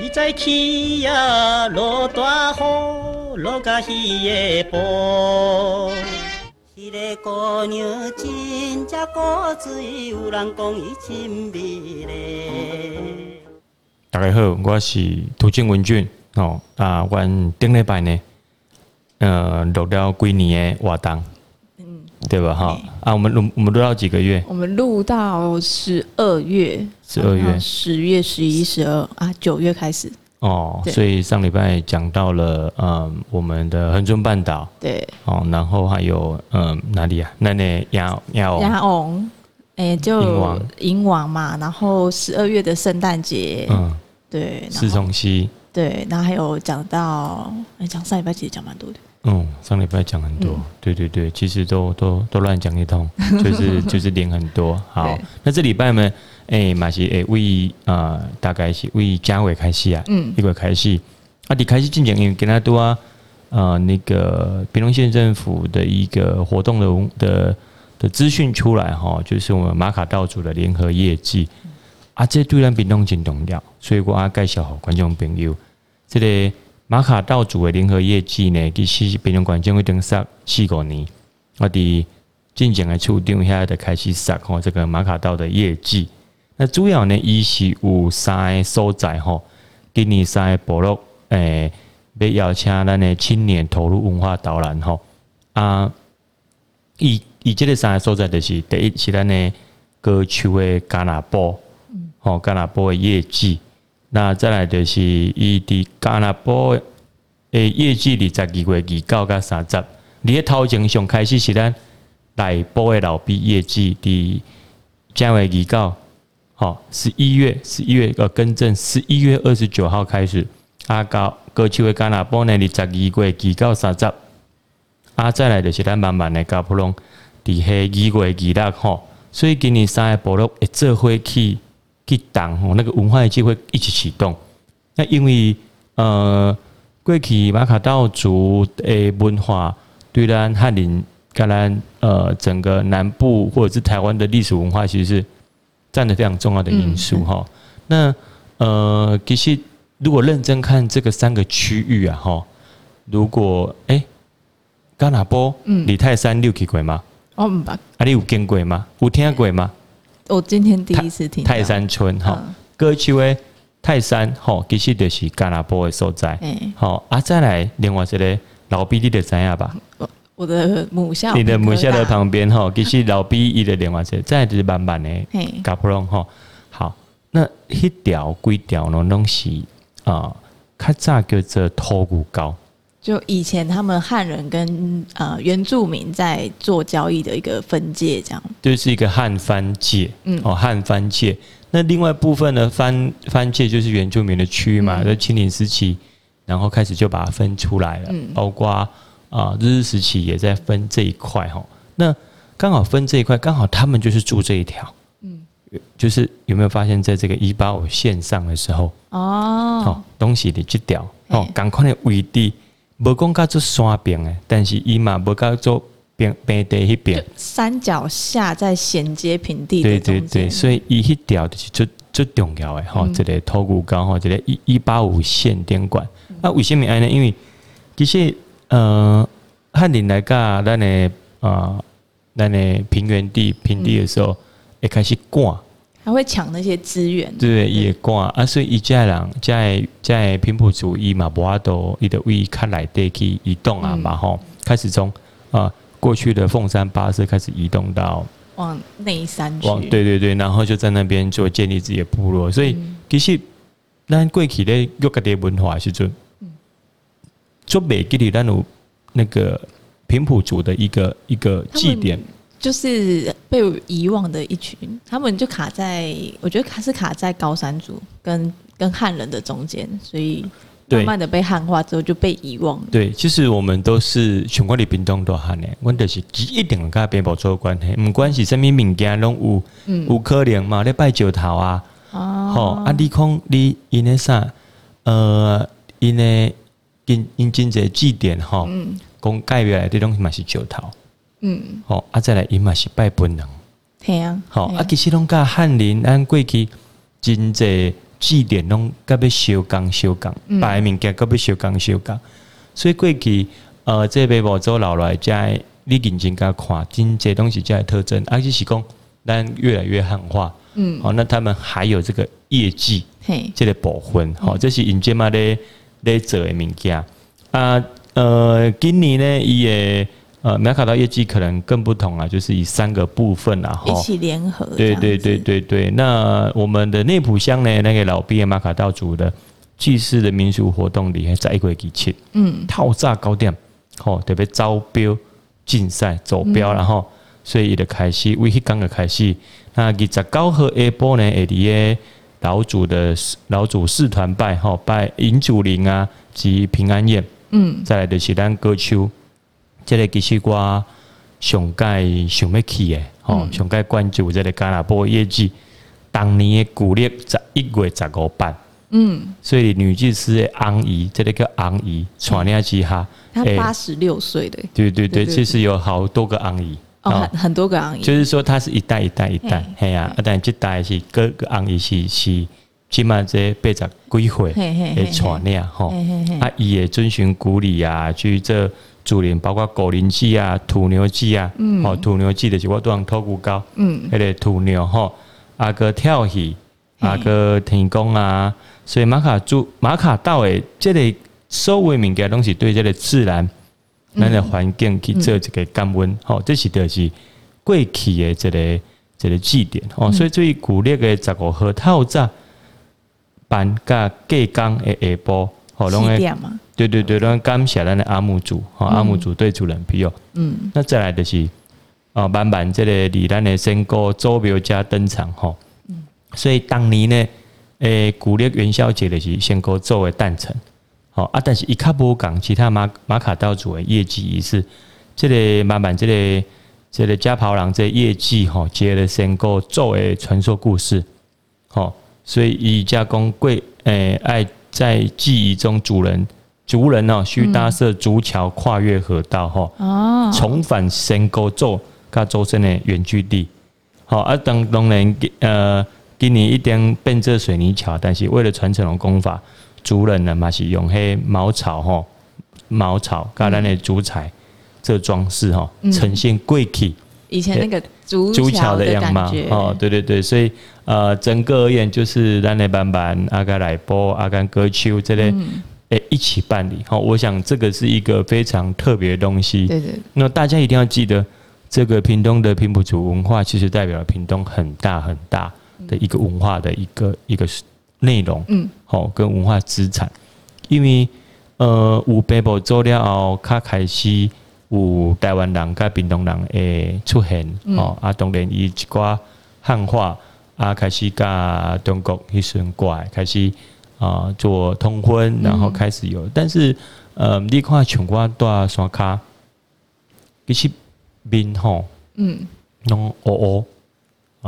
一再起呀，落大雨，落甲稀个布。迄个姑娘真正古锥，有人讲伊真美丽。大家好，我是涂靖文俊哦。啊，阮顶礼拜呢，呃，录了几年的活动，对吧？哈、嗯，啊，我们录我们录到几个月？我们录到十二月，十二月，十月、十一、十二。啊，九月开始。哦，所以上礼拜讲到了，嗯，我们的恒春半岛，对，哦，然后还有，嗯，哪里啊？那那亚亚亚翁，哎、欸，就银王，银王嘛，然后十二月的圣诞节，嗯，对，四重溪，对，然后还有讲到，哎，讲上礼拜其实讲蛮多的，嗯，上礼拜讲很多，嗯、对对对，其实都都都乱讲一通，就是就是点很多。好，那这礼拜呢？诶，嘛是诶，为啊，大概是为嘉伟开始啊，嗯，一个开始啊，你开始进前因为跟他多啊，呃，那个屏东县政府的一个活动的的的资讯出来哈，就是我们马卡道组的联合业绩。啊，这对咱屏东真重要，所以我啊介绍好观众朋友，这个马卡道组的联合业绩呢，其实屏东县政府登上四五年，我哋进前的处长现在开始上吼，这个马卡道的业绩。那主要呢，伊是有三个所在吼，今年三个部落，诶、要邀请咱的青年投入文化导览吼。啊，伊伊这个三个所在就是第一是咱的高丘的加纳波，吼加纳波的业绩，那再来就是伊伫加拿大诶业绩二十二月二九到三十，你咧头前上开始是咱内埔的老毕业绩伫正月二九。好，十一月十一月呃，更正，十一月二十九号开始，阿高高丘的加拿大呢，二十二月二到三十，啊，再来就是咱慢慢诶加普隆，伫下二月二六吼，所以今年三个部落会做伙去去挡吼，那个文化的机会一起启动。那因为呃，过去马卡道族的文化对咱汉人，跟咱呃整个南部或者是台湾的历史文化，其实是。占的非常重要的因素哈、嗯，那呃，其实如果认真看这个三个区域啊哈，如果哎，加纳坡、李泰山六去过吗？哦，唔捌。啊，你有见过吗？有听过吗？我今天第一次听。泰山村哈，高丘的泰山哈，其实就是加纳坡的所在。好啊，再来另外一个老毕你就知影吧。我的母校，你的母校的旁边哈，其实老毕伊的另外一个，再就是慢慢的加普隆哈。好，那一条规条呢拢是啊，较早叫做土牛沟，就以前他们汉人跟呃原住民在做交易的一个分界，这样。就是一个汉番界，嗯，哦汉番界。那另外部分呢，番番界就是原住民的区域嘛，在清领时期，然后开始就把它分出来了，嗯，包括。啊，日治时期也在分这一块哈，那刚好分这一块，刚好他们就是住这一条，嗯，就是有没有发现，在这个一八五线上的时候，哦，好东西你去掉哦，赶快的位置，不讲叫做山边诶，但是伊嘛无叫做平平地那边，山脚下在衔接平地，对对对，所以伊迄条就是最最重要诶哈，这个土牛沟哈，这个一一八五线电管，啊为什么呢？因为其实。呃，汉人来噶，咱的啊，咱的平原地平地的时候，会开始赶，还会抢那些资源，对，也赶啊，所以一家人在在平埔族伊嘛，无法度伊的为看来得去移动啊嘛吼，开始从啊过去的凤山巴士开始移动到往内山往对对对，然后就在那边做建立自己的部落，所以其实咱过去咧有个的文化时阵。做美吉里，咱有那个平埔族的一个一个祭典，就是被遗忘的一群，他们就卡在，我觉得卡是卡在高山族跟跟汉人的中间，所以慢慢的被汉化之后就被遗忘了。对，其实我们都是全国的屏东都汉的，问题是一定跟平埔做关系，唔管是什么物件拢有，嗯，有可能嘛？你拜石头啊，哦，好啊，你讲你因那啥，呃，因那。因因真济祭典吼，讲盖月来的东西嘛是石头，嗯，好啊，再来伊嘛是拜本人，对啊，好啊，其实拢甲汉人按过去真济祭典拢甲要修工修工，摆物件甲要修工修工，所以过去呃，这边无做老来家，你认真甲看，真这东西加特征，而且是讲咱越来越汉化，嗯，好，那他们还有这个业绩，嘿，这个部分，好，这是因即嘛咧咧做的物件。啊，呃，今年呢，伊也。呃，马卡道业绩可能更不同啊，就是以三个部分啊，一起联合。对对对对对。那我们的内埔乡呢，那个老毕业马卡道组的祭祀的民俗活动里，还在一个机器，嗯，套炸糕点，吼，特别招标竞赛走标，然后所以的开始，为迄刚的开始，那二十九号下晡呢，下底老祖的老祖四团拜，吼，拜银祖灵啊及平安夜，嗯，再来的是咱歌秋。这个其实我上届想要去的，吼，上届关注这个加拿大业绩，当年的古历十一月十五办，嗯，所以女祭司的昂姨，这个叫昂姨，传了之下，她八十六岁的，对对对，其实有好多个昂姨，哦，很很多个昂姨，就是说她是一代一代一代，嘿。呀，但这代是各个昂姨是是起码这八十几岁的传领，吼，啊，伊也遵循古礼啊，去这。主人包括狗灵鸡啊、土牛鸡啊，嗯，哦，土牛鸡的是我都让托骨高，嗯，迄个土牛吼，阿个跳戏，阿个天公啊，所以马卡祖马卡道诶，这个所有物件拢是对这个自然，咱的环境去做一个降温，吼，这是就是过去诶一个一个祭典，哦，所以对于古历诶十五号透早办甲过工诶下晡，吼，拢会。对对对，咱感谢咱的阿姆祖，哈，阿姆祖对主人庇佑。嗯，那再来就是，哦，慢慢这个离咱的仙姑祖庙加登场，哈。嗯，所以当年呢，诶，古历元宵节的是仙姑祖的诞辰，好啊，但是伊卡无讲其他马马卡道主的业绩仪式，这个慢慢这个这个加袍郎这业绩哈，接了仙姑祖的传说故事，好，所以伊加工贵，诶，爱在记忆中主人。族人哦，需搭设竹桥跨越河道哈，哦，重返仙姑祖甲周身的原居地。好啊，当当然呃，今年一定变这水泥桥，但是为了传承的功法，族人呢嘛是用黑茅草哈，茅草甲咱的竹材做装饰哈，呈现贵气。以前那个竹竹桥的样貌哦，对对对，所以呃，整个而言就是咱的板板阿甘来波阿甘歌秋这类。诶，一起办理好，我想这个是一个非常特别的东西。对对。那大家一定要记得，这个屏东的平埔族文化，其实代表了屏东很大很大的一个文化的一个一个内容。嗯。好，跟文化资产，因为呃，有北部做了后，较开始有台湾人跟屏东人诶出现。哦，啊，当然伊一寡汉化啊，开始跟中国一顺过来，开始。啊，做通婚，然后开始有，嗯、但是，呃，你看全国多少刷卡，其实面吼，嗯，拢乌乌，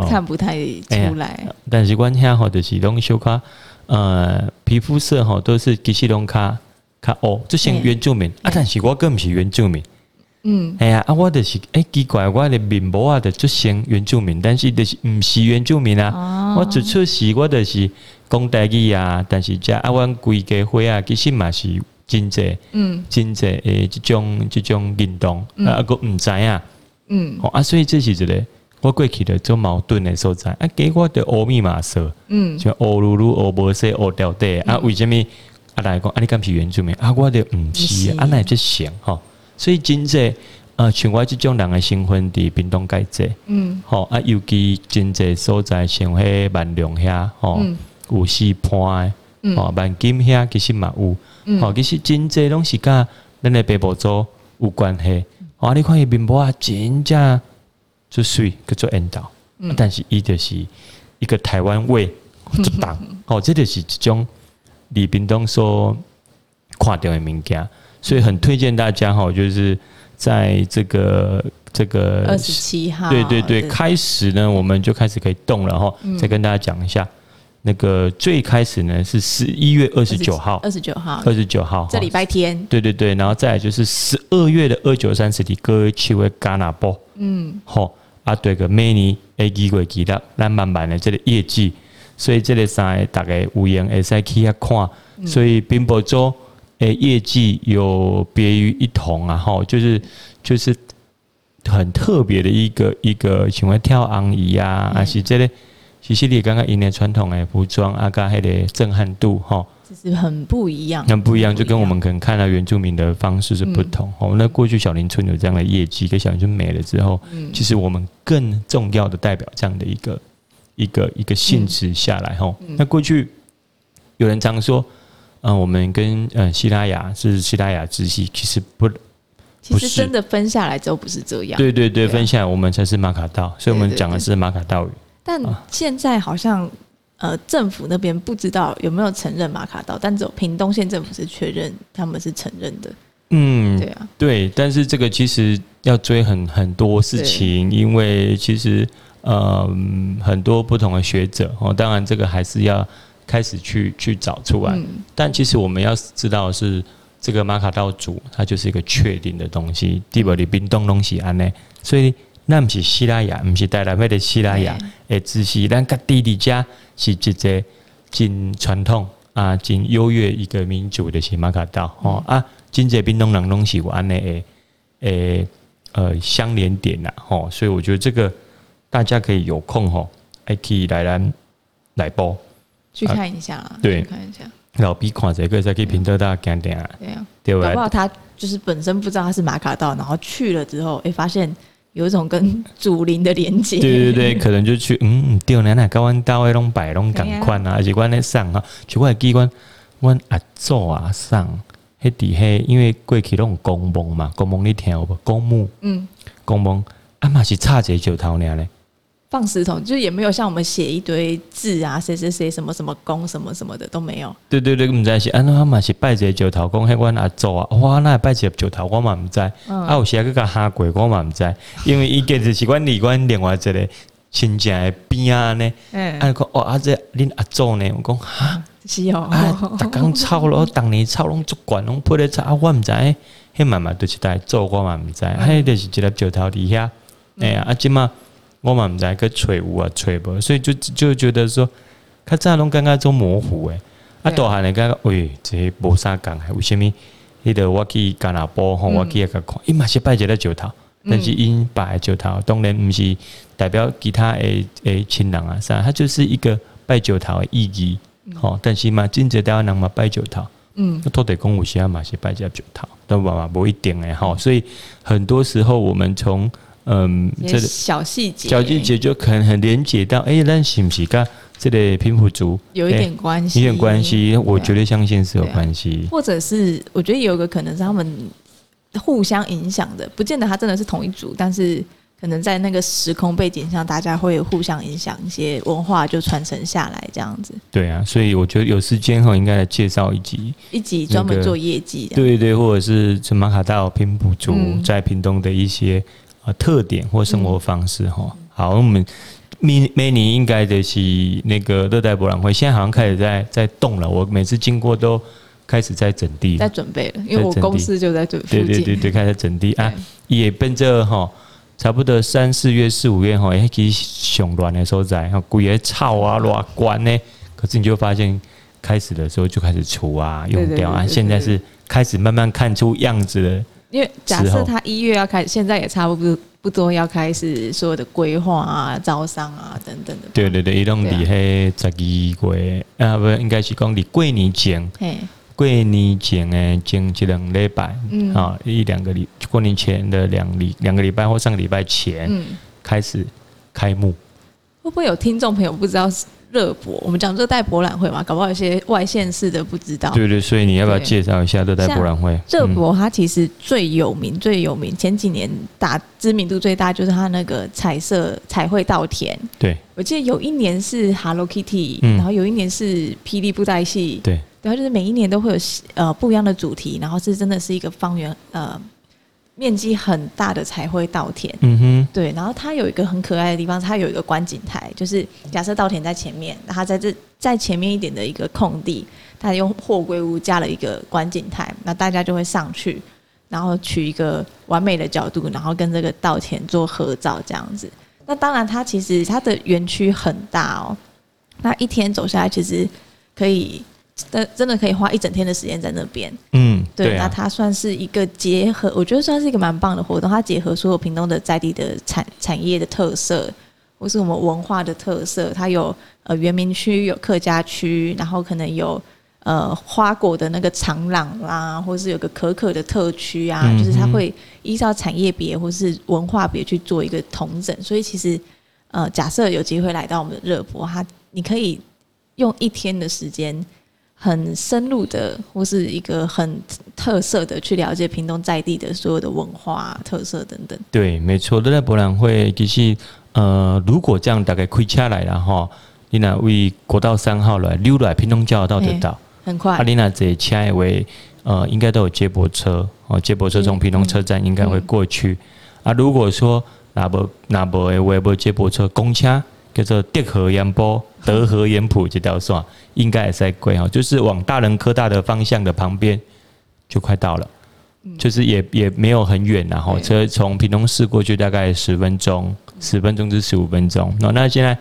看不太出来。欸、但是阮遐吼就是拢小卡，呃，皮肤色吼都是其实拢卡卡乌，这像原住民、欸、啊，但是我更毋是原住民。嗯，哎呀，啊，我就是哎、欸，奇怪，我的面部啊，就像原住民，但是就是毋是原住民啊。哦、我只出世，我就是讲台语啊，但是遮啊，阮规家伙啊，其实嘛是真济，嗯，真济诶，即种即种运动，嗯、啊，个毋知影，嗯，啊，所以这是一个我过去的做矛盾的所在。啊，给我的乌密码色，嗯，像乌噜噜、乌无色、乌掉掉，啊，为什么啊来讲啊，你敢是原住民？啊？我的毋是，啊，那就行吼。所以真济啊，像我即种人的身份伫屏东介济，嗯，吼啊，尤其真济所在像迄万隆遐，吼、嗯，有四潘的，哦万金遐其实嘛有，哦其实真济拢是甲咱的北部族有关系，哦，你看伊面部啊，真正就水叫做缘投，但是伊就是一个台湾味就 重，哦，这就是一种李冰东所看到的物件。所以很推荐大家哈，就是在这个这个二十七号，对对对，开始呢，我们就开始可以动了哈。再跟大家讲一下，那个最开始呢是十一月二十九号，二十九号，二十九号，这礼拜天。对对对，然后再来就是十二月的二九三十的各位去为加拿波，嗯，好啊，对个每年 A 机会记得，咱慢慢的这个业绩。所以这个三个大概有缘会使去遐看，所以滨博州诶业绩有别于一同啊，吼，就是就是很特别的一个一个，像跳昂仪啊，还是这个其实你刚刚因为传统诶服装啊，加迄个震撼度吼，就是很不一样，很不一样，就跟我们可能看到原住民的方式是不同。哦，那过去小林村有这样的业绩，跟小林村没了之后，其实我们更重要的代表这样的一个。一个一个性质下来吼，嗯、那过去有人常说，嗯、呃，我们跟呃西拉雅是西拉雅支系，其实不，其实真的分下来之后不是这样。对对对，分下来我们才是马卡道，所以我们讲的是马卡道语。但现在好像呃政府那边不知道有没有承认马卡道，但只有屏东县政府是确认他们是承认的。嗯，对啊，对，但是这个其实要追很很多事情，因为其实。呃，很多不同的学者哦，当然这个还是要开始去去找出来。嗯、但其实我们要知道的是，这个马卡道族它就是一个确定的东西。地表里冰冻东西安呢，所以那不是希腊雅，毋是带来的西拉雅，诶，只是咱个弟弟家是一个真传统啊，真优越一个民族的是马卡道吼、嗯、啊，真济冰东人东西我安尼诶诶呃相连点呐吼，所以我觉得这个。大家可以有空吼，还可以来咱来播去看一下啊。对，看一下。老毕看这个，再可以评得大家点啊。对啊，对吧？搞不好他就是本身不知道他是马卡道，然后去了之后，哎、欸，发现有一种跟祖灵的连接。对对对，可能就去嗯，对，奶奶跟阮到位拢摆拢共款啊，而且阮咧上哈，就阮机关，阮阿祖啊上，迄底迄，因为过去拢公墓嘛，公墓你听有无？公墓，嗯，公墓啊嘛是差一个石头尔咧。放石头，就也没有像我们写一堆字啊，谁谁谁什么什么公什么什么的都没有。对对对，唔知是安怎嘛是拜一个石头公，迄阮阿祖啊，哇，那拜一个石头我嘛唔知。嗯、啊，有时个个下过我嘛唔知，因为伊个就是阮离阮另外一个亲戚的边啊呢。嗯。啊，讲哦，啊这恁阿祖呢？我讲哈，是哦。啊，逐工操咯，当年操拢足管拢配咧操，啊，我唔知。迄妈妈就是在做，我嘛唔知。迄、嗯、就是一粒石头底下，哎呀、嗯，啊，即嘛。我嘛毋知去揣有啊揣无，所以就就觉得说，较早拢感觉做模糊诶，啊大汉诶感觉，喂，这无啥讲，为虾物？迄个我去加拿大吼，我去个看，伊嘛是拜一个石头，但是因拜石头，当然毋是代表其他诶诶亲人啊啥，它就是一个拜石头诶意义，吼，但是嘛，真济台湾人嘛拜石头，嗯，土地公有时啊嘛是拜一个石头，但嘛嘛无一定诶，吼，所以很多时候我们从嗯，这小细节，小细节就可能很连接到，哎、欸，那是不是跟这个平埔族有一点关系？有点关系，我觉得相信是有关系。或者是，我觉得有一个可能是他们互相影响的，不见得他真的是同一组，但是可能在那个时空背景上，大家会互相影响，一些文化就传承下来这样子。对啊，所以我觉得有时间后应该来介绍一集，一集专门做业绩。对对对，或者是从马卡道平埔族在屏东的一些。啊，特点或生活方式哈，嗯、好，我们每每年应该的是那个热带博览会，现在好像开始在在动了。我每次经过都开始在整地，在准备了，因为我公司就在准备。对对对对，开始整地啊，也奔着哈，差不多三四月四五月哈，也其实熊乱的时候在，哈，鬼也草啊乱关呢。可是你就发现，开始的时候就开始除啊，用掉啊，现在是开始慢慢看出样子了。因为假设他一月要开始，现在也差不多不多要开始所有的规划啊、招商啊等等的。对对对，一种离嘿十二月啊，不应该是讲离过年前，嘿过年前诶前一两礼拜，嗯，啊一两个礼过年前的两礼两个礼拜或上个礼拜前，嗯，开始开幕。会不会有听众朋友不知道？热博，我们讲热带博览会嘛，搞不好有些外县市的不知道。对对，所以你要不要介绍一下热带博览会？热博它其实最有名、最有名，前几年打知名度最大就是它那个彩色彩绘稻田。对，我记得有一年是 Hello Kitty，然后有一年是霹雳布袋戏。对，然后就是每一年都会有呃不一样的主题，然后是真的是一个方圆呃。面积很大的彩绘稻田，嗯哼，对，然后它有一个很可爱的地方，它有一个观景台，就是假设稻田在前面，它在这在前面一点的一个空地，它用货柜屋架了一个观景台，那大家就会上去，然后取一个完美的角度，然后跟这个稻田做合照这样子。那当然，它其实它的园区很大哦，那一天走下来，其实可以真真的可以花一整天的时间在那边。嗯，对，那它算是一个结合，我觉得算是一个蛮棒的活动。它结合所有屏东的在地的产产业的特色，或是我们文化的特色。它有呃原民区，有客家区，然后可能有呃花果的那个长廊啦，或是有个可可的特区啊，嗯、就是它会依照产业别或是文化别去做一个统整。所以其实呃，假设有机会来到我们的热播，它你可以用一天的时间。很深入的，或是一个很特色的去了解屏东在地的所有的文化特色等等。对，没错，都在博览会。其实，呃，如果这样大概开车来了哈，你那为国道三号来溜来屏东交流道得到，很快。阿丽娜这车为呃，应该都有接驳车哦，接驳车从屏东车站应该会过去。嗯嗯、啊，如果说那不那不诶，我也不接驳车，公车。叫做德和盐波、德和盐埔这条线，应该也在贵哦，就是往大人科大的方向的旁边就快到了，就是也也没有很远，然后车从屏东市过去大概十分钟，十分钟至十五分钟。那那现在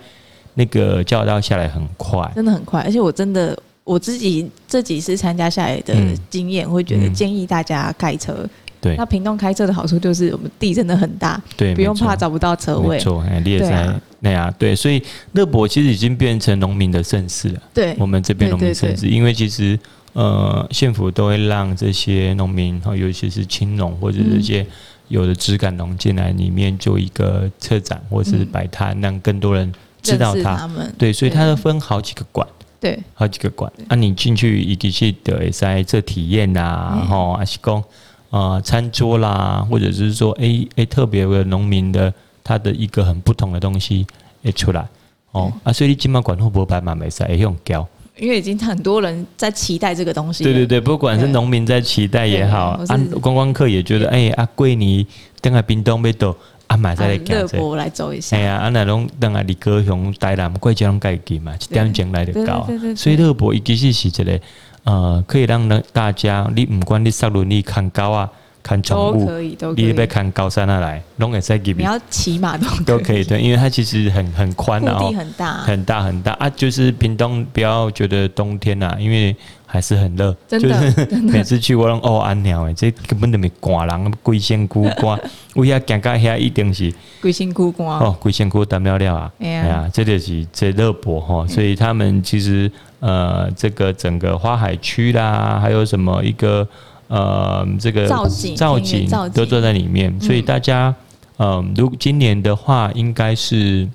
那个交流道下来很快，真的很快，而且我真的我自己这几次参加下来的经验，会觉得建议大家开车。对，那屏东开车的好处就是我们地真的很大，对，不用怕找不到车位。没错，哎，你也在那样，对，所以乐博其实已经变成农民的盛世了。对，我们这边农民盛世，因为其实呃，县府都会让这些农民，尤其是青农或者这些有的质感农进来里面做一个策展或者是摆摊，让更多人知道他。他们对，所以它分好几个馆，对，好几个馆。啊，你进去一定是的，在这体验啊，然后阿西公。啊、呃，餐桌啦，或者是说，哎、欸、哎、欸，特别的农民的他的一个很不同的东西诶出来哦。嗯、啊，所以你今麦管会不会摆满没事，会用胶，因为已经很多人在期待这个东西。对对对，不管是农民在期待也好，啊，观光客也觉得，哎、欸，阿贵你等下冰冻要到，啊，买再来热播来走一下。哎呀，啊那种等下离高雄、台南、贵州拢该记嘛，一点钟来得到。所以热播伊其实是一个。呃，可以让呢大家，你不管你上轮你看高啊，看宠物，都可以，都可以。你要看高山那来，拢会使给你要骑马都都可以，对，因为它其实很很宽啊，地很大，很大很大啊。就是屏东，不要觉得冬天呐、啊，因为还是很热，真的。就是每次去我拢哦安鸟诶，这根本就没寒人，龟仙姑瓜，我遐行到遐一定是龟仙姑瓜哦，龟仙姑淡了了啊，哎呀，这就是这热播哈，所以他们其实。呃，这个整个花海区啦，还有什么一个呃，这个造景造景都坐在里面，所以大家，嗯、呃，如今年的话，应该是，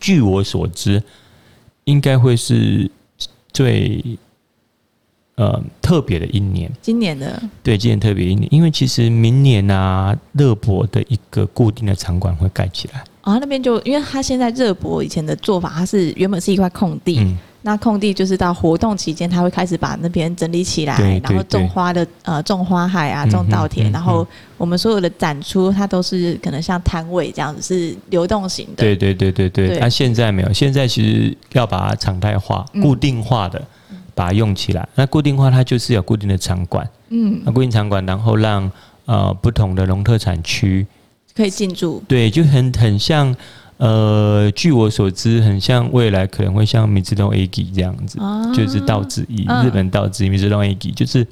据我所知，应该会是最呃特别的一年。今年的对，今年特别一年，因为其实明年啊，热博的一个固定的场馆会盖起来啊，那边就因为它现在热博以前的做法，它是原本是一块空地。嗯那空地就是到活动期间，他会开始把那边整理起来，然后种花的呃种花海啊，种稻田，嗯嗯嗯、然后我们所有的展出，它都是可能像摊位这样子，是流动型的。对对对对对。那、啊、现在没有，现在其实要把它常态化、固定化的把它用起来。嗯、那固定化它就是有固定的场馆，嗯，那固定场馆，然后让呃不同的农特产区可以进驻。对，就很很像。呃，据我所知，很像未来可能会像米芝东 A G 这样子，啊、就是道之驿，日本道子一米芝东 A G，就是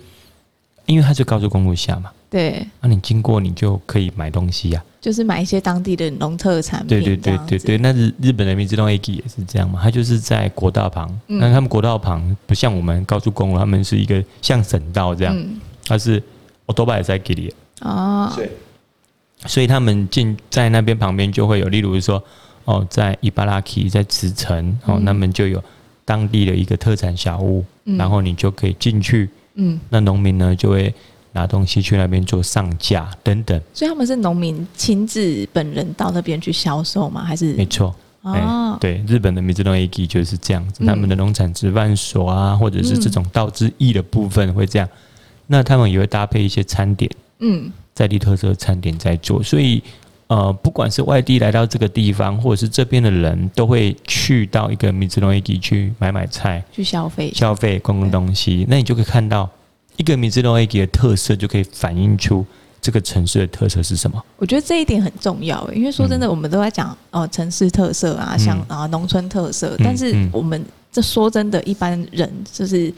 因为它是高速公路下嘛，对，那、啊、你经过你就可以买东西呀、啊，就是买一些当地的农特产品，对对对对对，那日日本的米芝龙 A G 也是这样嘛，它就是在国道旁，那、嗯、他们国道旁不像我们高速公路，他们是一个像省道这样，嗯、它是我多半也在给你。哦。对所以他们进在那边旁边就会有，例如说，哦，在伊巴拉基，在茨城，哦，那么就有当地的一个特产小屋，嗯、然后你就可以进去，嗯，那农民呢就会拿东西去那边做上架等等。所以他们是农民亲自本人到那边去销售吗？还是？没错，哦、欸，对，日本的米芝龙 A G 就是这样子，嗯、他们的农产直贩所啊，或者是这种道之驿的部分会这样，那他们也会搭配一些餐点，嗯。在地特色餐点在做，所以呃，不管是外地来到这个地方，或者是这边的人都会去到一个米芝龙 A G 去买买菜，去消费消费逛逛东西，那你就可以看到一个米芝龙 A G 的特色，就可以反映出这个城市的特色是什么？我觉得这一点很重要，因为说真的，我们都在讲哦，城市特色啊，像啊农村特色，但是我们这说真的，一般人就是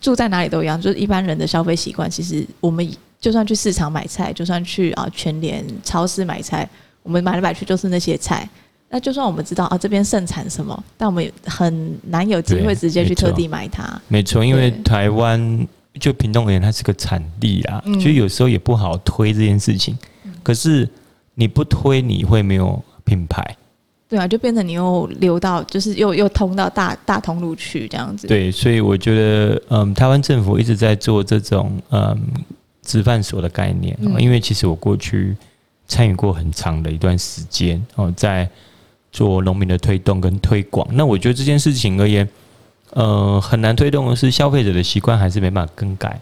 住在哪里都一样，就是一般人的消费习惯，其实我们就算去市场买菜，就算去啊全联超市买菜，我们买来买去就是那些菜。那就算我们知道啊这边盛产什么，但我们也很难有机会直接去特地买它。没错，因为台湾。就屏东而言，它是个产地啦，所以有时候也不好推这件事情。可是你不推，你会没有品牌。对啊，就变成你又流到，就是又又通到大大通路去这样子。对，所以我觉得，嗯，台湾政府一直在做这种嗯直贩所的概念，因为其实我过去参与过很长的一段时间哦，在做农民的推动跟推广。那我觉得这件事情而言。呃，很难推动的是消费者的习惯还是没办法更改。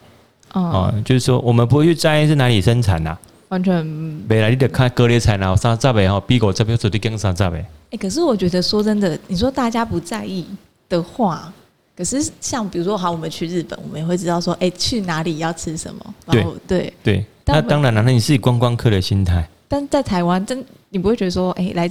哦、呃，就是说我们不会去在意是哪里生产呐、啊，完全没来你得看割裂菜然后三十倍哈，比狗这边走的更三十倍。哎，可是我觉得说真的，你说大家不在意的话，可是像比如说好，我们去日本，我们也会知道说，哎，去哪里要吃什么。然后对对对，那当然了，那你是以观光客的心态。但在台湾，真你不会觉得说，哎，来。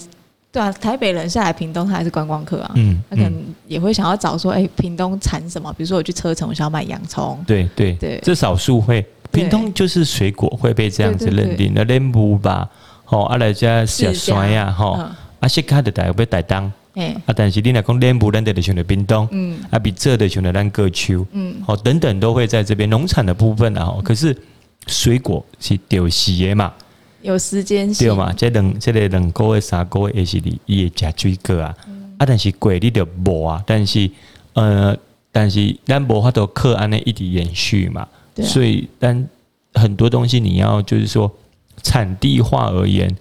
对啊，台北人下来屏东，他还是观光客啊。嗯，他可能也会想要找说，哎、欸，屏东产什么？比如说我去车城，我想要买洋葱。对对对，这少数会。屏东就是水果会被这样子认定。那莲雾吧，吼，阿来加小酸呀，吼，阿西卡的台被台当。哎，啊，但是你来讲莲雾，咱得选择屏东。嗯，啊，比这的选择咱各区。嗯，好，等等都会在这边农产的部分啊。可是水果是丢西耶嘛。有时间性对嘛？这两这个两个月三个月也是你也加水果啊，嗯、啊，但是贵你就无啊。但是呃，但是咱无法度靠安尼一直延续嘛。对啊、所以，但很多东西你要就是说产地化而言，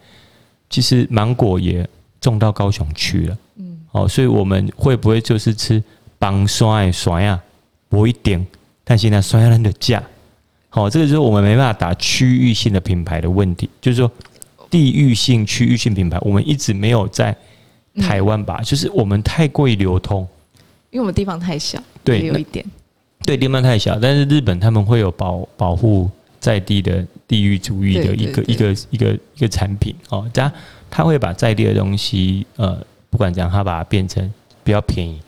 其实芒果也种到高雄去了。嗯，哦，所以我们会不会就是吃帮酸的酸呀？不一定，但是呢，酸呀人的价。哦，这个就是我们没办法打区域性的品牌的问题，就是说地域性、区域性品牌，我们一直没有在台湾吧，嗯、就是我们太过于流通，因为我们地方太小，对，有一点，对，地方太小。但是日本他们会有保保护在地的地域主义的一个一个一个一个产品哦，这样他会把在地的东西，呃，不管怎样，他把它变成比较便宜，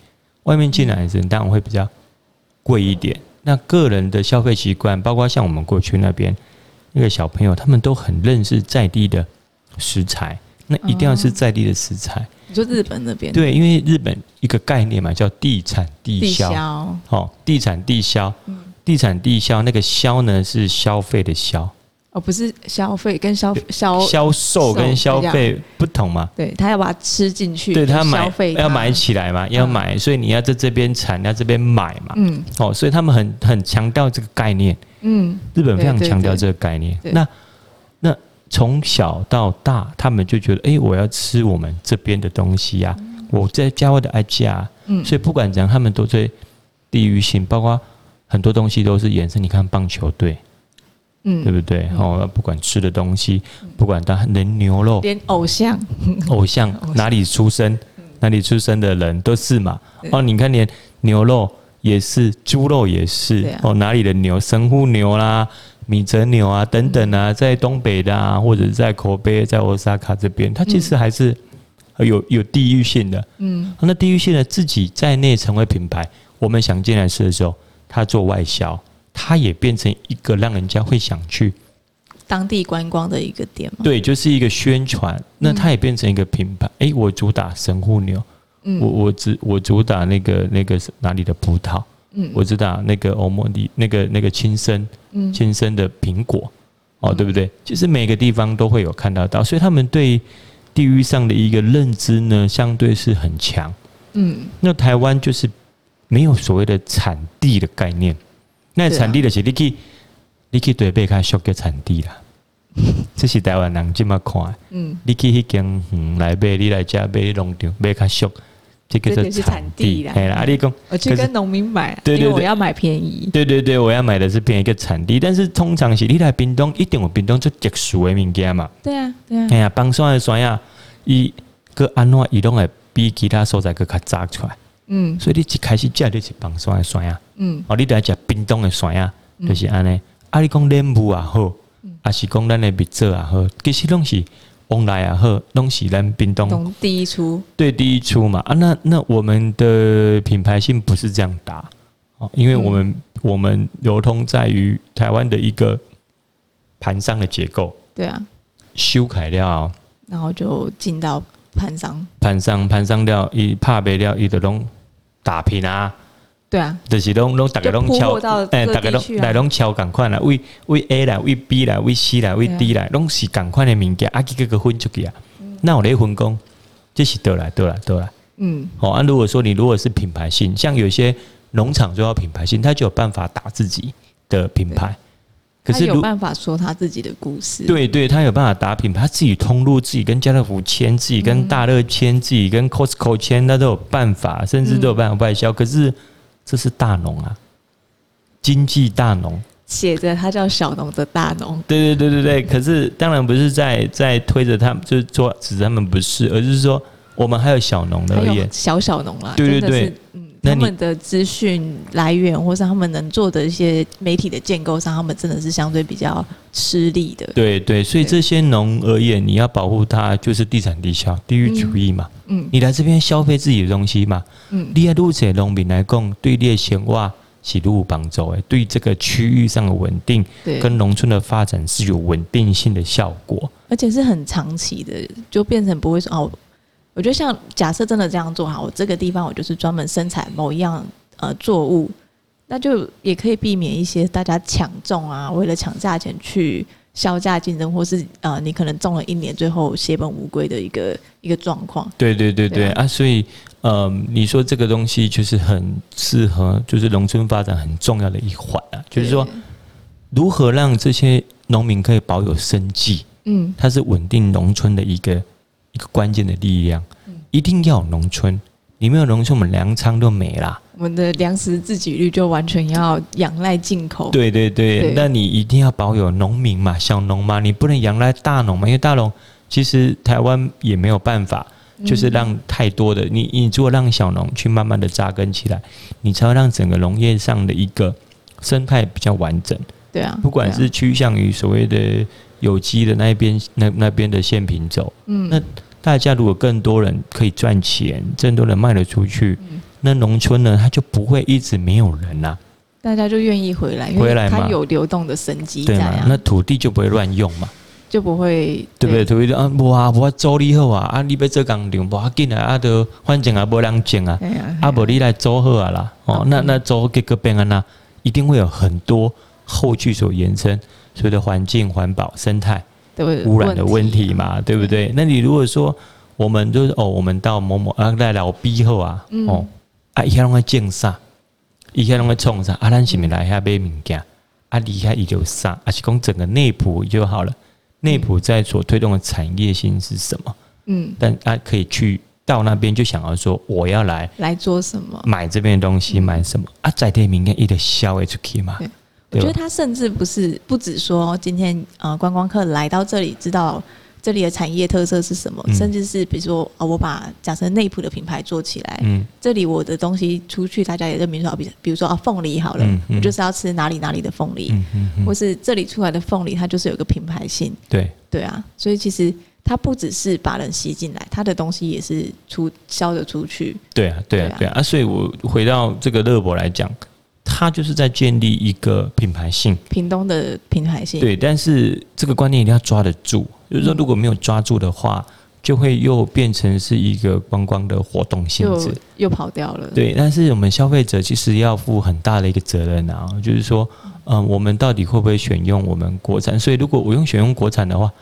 外面进来的人当然会比较贵一点。那个人的消费习惯，包括像我们过去那边那个小朋友，他们都很认识在地的食材，那一定要是在地的食材。你说日本那边？对，因为日本一个概念嘛，叫地产地销。哦，地产地销，地产地销，那个销呢是消费的销。哦，不是消费跟消销销售跟消费不同嘛？对，他要把它吃进去，对他买要买起来嘛，要买，所以你要在这边产，要这边买嘛。嗯，哦，所以他们很很强调这个概念。嗯，日本非常强调这个概念。那那从小到大，他们就觉得，哎，我要吃我们这边的东西呀，我在家外的爱家。嗯，所以不管怎样，他们都对地域性，包括很多东西都是延伸。你看棒球队。嗯，对不对？哦，不管吃的东西，不管他连牛肉，连偶像，偶像哪里出生，哪里出生的人都是嘛。哦，你看连牛肉也是，猪肉也是。哦，哪里的牛，神户牛啦，米泽牛啊，等等啊，在东北的啊，或者在口碑，在欧萨卡这边，它其实还是有有地域性的。嗯，那地域性的自己在内成为品牌，我们想进来吃的时候，他做外销。它也变成一个让人家会想去当地观光的一个点嘛？对，就是一个宣传。那它也变成一个品牌。哎、嗯欸，我主打神户牛，嗯，我我只我主打那个那个哪里的葡萄，嗯，我主打那个欧莫迪那个那个亲生，嗯，亲生的苹果，哦，对不对？其实每个地方都会有看到到，所以他们对地域上的一个认知呢，相对是很强。嗯，那台湾就是没有所谓的产地的概念。那产地就是你去，你去对贝卡熟个产地啦，这是台湾人这么看。嗯，你去迄间嗯来买，你来家买农场买卡小，这叫做产地啦。哎，阿里公，我去跟农民买，对对对，我要买便宜。对对对，我要买的是便宜一个产地，但是通常是你来冰冻，一定有屏东最特殊的物件嘛。对啊，对啊。哎呀，帮山的山呀，伊个安怎移动会比其他所在个较早出来。嗯，所以你一开始食的是放山的山啊。嗯，哦，你得食冰冻的山啊，就是安尼。阿里讲莲雾也，好，啊是讲咱的蜜枣也好，其实拢是往来也好，拢是咱冰冻第一出，对第一出嘛。啊，那那我们的品牌性不是这样打。哦，因为我们、嗯、我们流通在于台湾的一个盘商的结构，对啊，修改了，然后就进到盘商，盘商盘商了，伊拍卖了，伊就拢打拼啊。对啊，就是拢拢大家拢敲，哎，大家拢来拢敲共款啦，为为 A 啦，为 B 啦，为 C 啦，为 D 啦，拢是共款的物件，啊，几个个分出去啊，那我咧分工，这是倒来倒来倒来，嗯，好啊。如果说你如果是品牌性，像有些农场就要品牌性，他就有办法打自己的品牌，可是有办法说他自己的故事，对对，他有办法打品牌，他自己通路，自己跟家乐福签，自己跟大乐签，自己跟 Costco 签，那都有办法，甚至都有办法外销，可是。这是大农啊，经济大农，写着他叫小农的大农。对对对对对，可是当然不是在在推着他们，就是说指他们不是，而是说我们还有小农的而言，小小农啦。对对对，嗯，他们的资讯来源或是他们能做的一些媒体的建构上，他们真的是相对比较吃力的。对对，所以这些农而言，你要保护它，就是地产地消、地域主义嘛。嗯，你来这边消费自己的东西嘛。嗯，你要如此农民来讲，对猎贤哇是如有帮助诶，对这个区域上的稳定，对，跟农村的发展是有稳定性的效果，而且是很长期的，就变成不会说哦。我觉得像假设真的这样做哈，我这个地方我就是专门生产某一样呃作物，那就也可以避免一些大家抢种啊，为了抢价钱去销价竞争，或是呃你可能种了一年，最后血本无归的一个一个状况。对对对对，啊，所以呃你说这个东西就是很适合，就是农村发展很重要的一环啊，就是说如何让这些农民可以保有生计，嗯，它是稳定农村的一个。一个关键的力量，一定要有农村。你没有农村，我们粮仓都没了。我们的粮食自给率就完全要仰赖进口。对对对，那你一定要保有农民嘛，小农嘛，你不能仰赖大农嘛，因为大农其实台湾也没有办法，就是让太多的你，你如果让小农去慢慢的扎根起来，你才会让整个农业上的一个生态比较完整。对啊，不管是趋向于所谓的。有机的那一边，那那边的线品种，嗯，那大家如果更多人可以赚钱，更多人卖得出去，嗯、那农村呢，它就不会一直没有人呐、啊，大家就愿意回来，回来嘛，它有流动的生机在啊，那土地就不会乱用嘛，就不会，对不对？土地啊，哇，我租你好啊，啊，你要做工厂，不要紧啊，啊，都反正啊，没人种啊，啊，不你来租好啊啦，哦，那那租给个别人啊，一定会有很多后续所延伸。所谓的环境、环保、生态污染的问题嘛，对不对？那你如果说我们就是哦，我们到某某啊来老 B 后啊，哦啊，一下拢会种啥，一下拢会种啥，啊，咱是咪来遐买物件，啊，离开伊就啥，啊是讲整个内部就好了。内部在所推动的产业性是什么？嗯，但啊可以去到那边就想要说我要来来做什么？买这边的东西买什么？啊，在地物件伊就销会出去嘛。我觉得他甚至不是不止说今天呃观光客来到这里知道这里的产业特色是什么，嗯、甚至是比如说啊、哦，我把假设内部的品牌做起来，嗯，这里我的东西出去，大家也认明说，比比如说啊凤梨好了，嗯嗯、我就是要吃哪里哪里的凤梨，或是这里出来的凤梨，它就是有个品牌性，对。对啊，所以其实它不只是把人吸进来，它的东西也是出销得出去，对啊对啊。对啊，啊，所以我回到这个乐博来讲。它就是在建立一个品牌性，屏东的品牌性。对，但是这个观念一定要抓得住，就是说如果没有抓住的话，就会又变成是一个观光的活动性质，又跑掉了。对，但是我们消费者其实要负很大的一个责任啊，就是说，嗯，我们到底会不会选用我们国产？所以如果我用选用国产的话，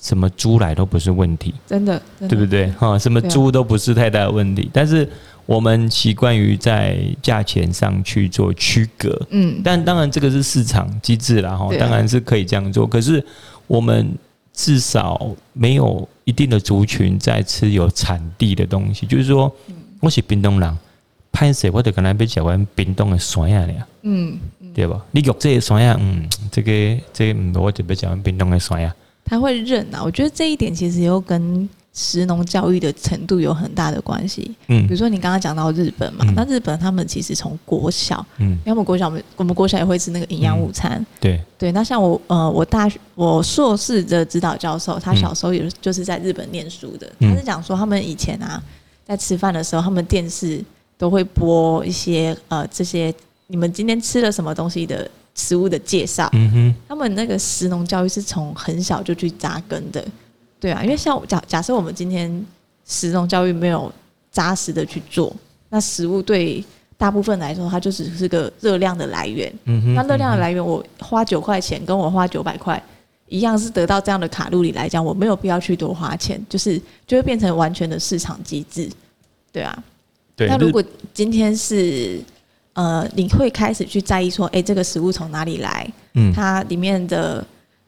什么猪来都不是问题，真的，真的对不对？哈，什么猪都不是太大的问题，但是。我们习惯于在价钱上去做区隔，嗯，但当然这个是市场机制啦，哈，当然是可以这样做。可是我们至少没有一定的族群在吃有产地的东西，就是说，我是冰冻人，拍摄我得可能被讲完冰冻的酸呀了，嗯，对吧？你讲这些酸呀，嗯，这个这个，我就被讲完冰冻的酸呀。他会认啊，我觉得这一点其实又跟食农教育的程度有很大的关系。嗯，比如说你刚刚讲到日本嘛，嗯、那日本他们其实从国小，嗯，因为我们国小，我们我们国小也会吃那个营养午餐。嗯、对对，那像我呃，我大学我硕士的指导教授，他小时候也就是在日本念书的，嗯、他是讲说他们以前啊，在吃饭的时候，他们电视都会播一些呃这些你们今天吃了什么东西的食物的介绍。嗯哼，他们那个食农教育是从很小就去扎根的。对啊，因为像假假设我们今天食农教育没有扎实的去做，那食物对大部分来说，它就只是个热量的来源。嗯哼，那热量的来源，我花九块钱跟我花九百块一样，是得到这样的卡路里来讲，我没有必要去多花钱，就是就会变成完全的市场机制。对啊，对。那如果今天是呃，你会开始去在意说，哎，这个食物从哪里来？嗯，它里面的